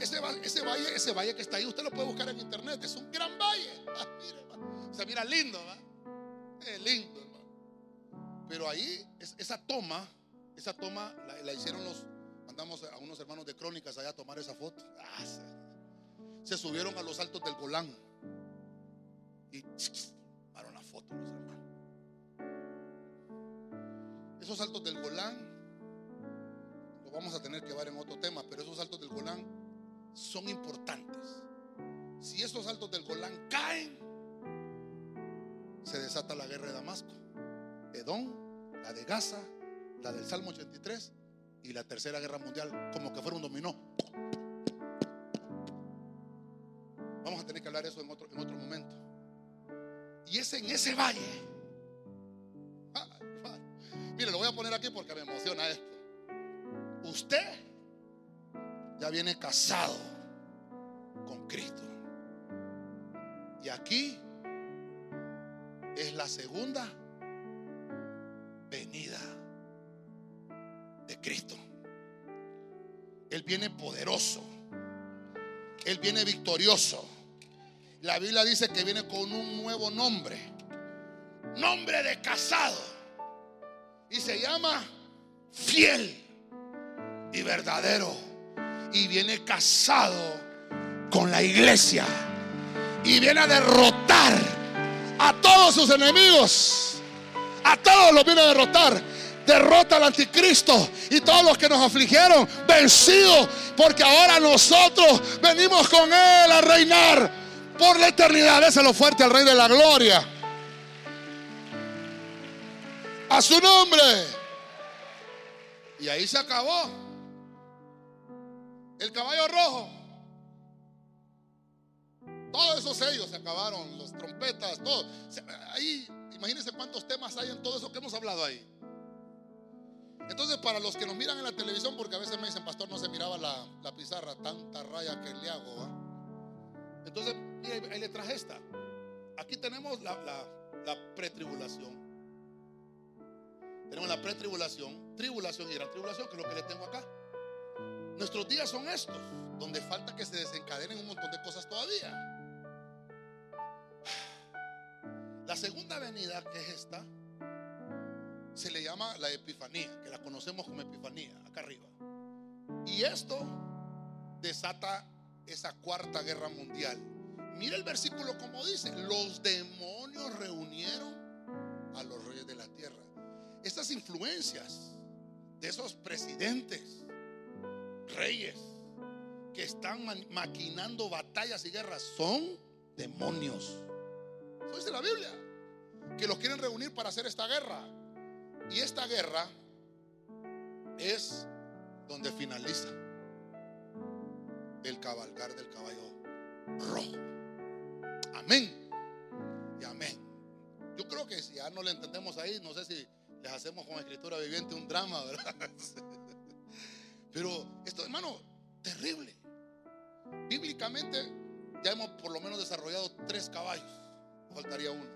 Ese, valle, ese valle que está ahí, usted lo puede buscar en internet. Es un gran valle. [laughs] Ah, se mira lindo, ¿va? Es lindo, hermano. Pero ahí, esa toma, esa toma la, hicieron los, mandamos a unos hermanos de crónicas allá a tomar esa foto. Ah, se, subieron a los altos del Golán y tomaron la foto los hermanos. Esos altos del Golán, lo vamos a tener que ver en otro tema, pero esos altos del Golán son importantes. Si esos altos del Golán caen, se desata la guerra de Damasco. Edom, la de Gaza, la del Salmo 83 y la tercera guerra mundial, como que fuera un dominó. Vamos a tener que hablar eso en otro, en otro momento. Y es en ese valle. mire, lo voy a poner aquí porque me emociona esto. Usted ya viene casado con Cristo. Y aquí es la segunda venida de Cristo. Él viene poderoso. Él viene victorioso. La Biblia dice que viene con un nuevo nombre. Nombre de casado. Y se llama fiel y verdadero. Y viene casado con la iglesia. Y viene a derrotar a todos sus enemigos. A todos los viene a derrotar. Derrota al anticristo y todos los que nos afligieron, vencidos, porque ahora nosotros venimos con Él a reinar por la eternidad. lo fuerte al Rey de la Gloria. A su nombre. Y ahí se acabó. El caballo rojo todos esos sellos se acabaron, las trompetas, todo. Ahí, imagínense cuántos temas hay en todo eso que hemos hablado ahí. Entonces, para los que nos miran en la televisión, porque a veces me dicen, pastor, no se miraba la, pizarra, tanta raya que le hago. Entonces, ahí, le traje esta. Aquí tenemos la, la pretribulación. Tenemos la pretribulación, tribulación y gran tribulación, que es lo que le tengo acá. Nuestros días son estos, donde falta que se desencadenen un montón de cosas todavía. La segunda venida, que es esta, se le llama la Epifanía, que la conocemos como Epifanía, acá arriba. Y esto desata esa cuarta guerra mundial. Mira el versículo como dice, los demonios reunieron a los reyes de la tierra. Estas influencias de esos presidentes, reyes, que están maquinando batallas y guerras, son demonios. Eso dice la Biblia. Que los quieren reunir para hacer esta guerra. Y esta guerra es donde finaliza el cabalgar del caballo rojo. Amén. Y amén. Yo creo que si ya no le entendemos ahí, no sé si les hacemos con escritura viviente un drama, ¿verdad? [laughs] Pero esto, hermano, terrible. Bíblicamente ya hemos por lo menos desarrollado tres caballos. Faltaría uno.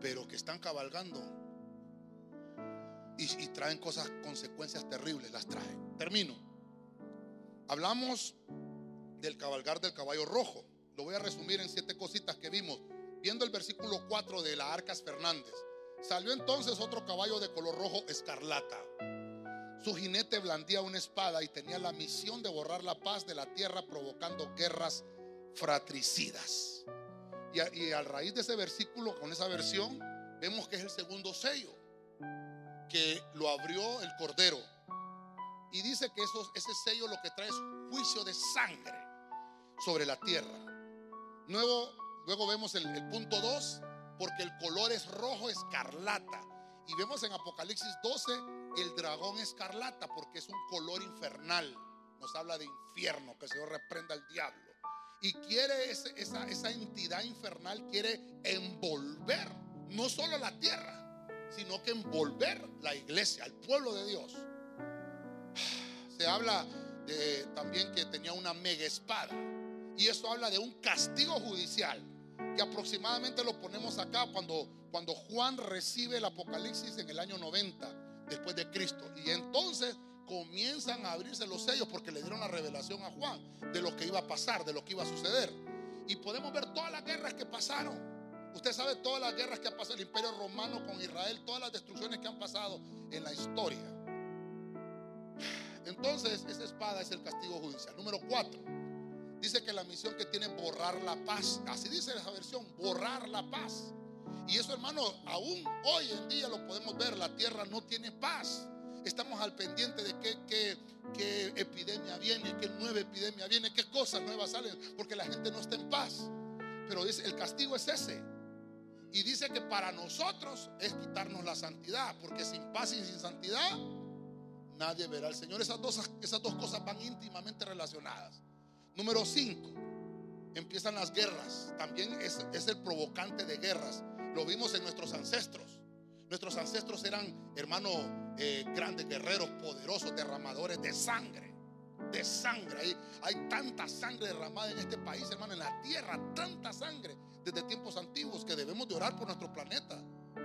Pero que están cabalgando y, traen cosas, consecuencias terribles, las traen. Termino. Hablamos del cabalgar del caballo rojo. Lo voy a resumir en siete cositas que vimos. Viendo el versículo 4 de la Arcas Fernández. Salió entonces otro caballo de color rojo escarlata. Su jinete blandía una espada y tenía la misión de borrar la paz de la tierra provocando guerras fratricidas. Y a, raíz de ese versículo, con esa versión, vemos que es el segundo sello que lo abrió el Cordero. Y dice que ese sello lo que trae es juicio de sangre sobre la tierra. Luego, vemos el, el punto 2, porque el color es rojo escarlata. Y vemos en Apocalipsis 12 el dragón escarlata, porque es un color infernal. Nos habla de infierno, que Señor reprenda al diablo. Y quiere esa, entidad infernal, quiere envolver no solo la tierra, sino que envolver la iglesia, al pueblo de Dios. [sighs] Se habla de, también que tenía una mega espada. Y eso habla de un castigo judicial, que aproximadamente lo ponemos acá cuando, cuando Juan recibe el Apocalipsis en el año 90 después de Cristo. Y entonces comienzan a abrirse los sellos porque le dieron la revelación a Juan de lo que iba a pasar, de lo que iba a suceder. Y podemos ver todas las guerras que pasaron. Usted sabe todas las guerras que ha pasado el imperio romano con Israel, todas las destrucciones que han pasado en la historia. Entonces, esa espada es el castigo judicial. Número cuatro, dice que la misión que tiene es borrar la paz. Así dice esa versión, borrar la paz. Y eso, hermano, aún hoy en día lo podemos ver, la tierra no tiene paz. Estamos al pendiente de qué, qué epidemia viene, qué nueva epidemia viene, qué cosas nuevas salen, porque la gente no está en paz. Pero dice, el castigo es ese. Y dice que para nosotros es quitarnos la santidad, porque sin paz y sin santidad nadie verá al Señor. Esas dos, esas dos cosas van íntimamente relacionadas. Número 5, empiezan las guerras. También es, es el provocante de guerras. Lo vimos en nuestros ancestros. Nuestros ancestros eran, hermanos, eh, grandes guerreros, poderosos, derramadores de sangre. De sangre. Hay, hay tanta sangre derramada en este país, hermano, en la tierra, tanta sangre desde tiempos antiguos que debemos de orar por nuestro planeta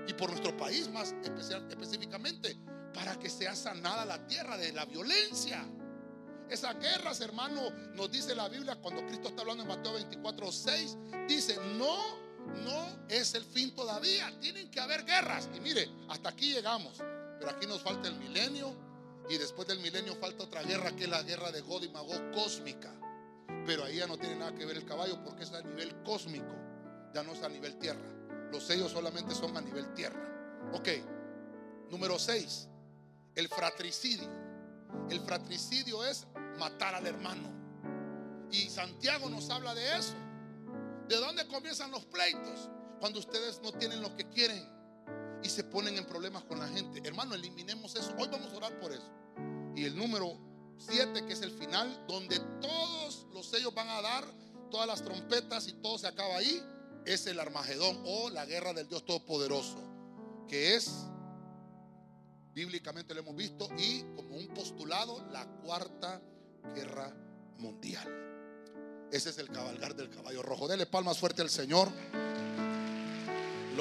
y por nuestro país más especial, específicamente para que sea sanada la tierra de la violencia. Esas guerras, hermano, nos dice la Biblia cuando Cristo está hablando en Mateo 24, 6, dice, no, no es el fin todavía, tienen que haber guerras. Y mire, hasta aquí llegamos, pero aquí nos falta el milenio y después del milenio falta otra guerra que es la guerra de God y Magog cósmica. Pero ahí ya no tiene nada que ver el caballo porque es a nivel cósmico ya no es a nivel tierra. Los sellos solamente son a nivel tierra. Ok. Número 6. El fratricidio. El fratricidio es matar al hermano. Y Santiago nos habla de eso. ¿De dónde comienzan los pleitos? Cuando ustedes no tienen lo que quieren y se ponen en problemas con la gente. Hermano, eliminemos eso. Hoy vamos a orar por eso. Y el número 7, que es el final, donde todos los sellos van a dar, todas las trompetas y todo se acaba ahí es el Armagedón o la guerra del Dios Todopoderoso, que es bíblicamente lo hemos visto, y como un postulado, la cuarta guerra mundial. Ese es el cabalgar del caballo rojo. Dele palmas fuerte al Señor.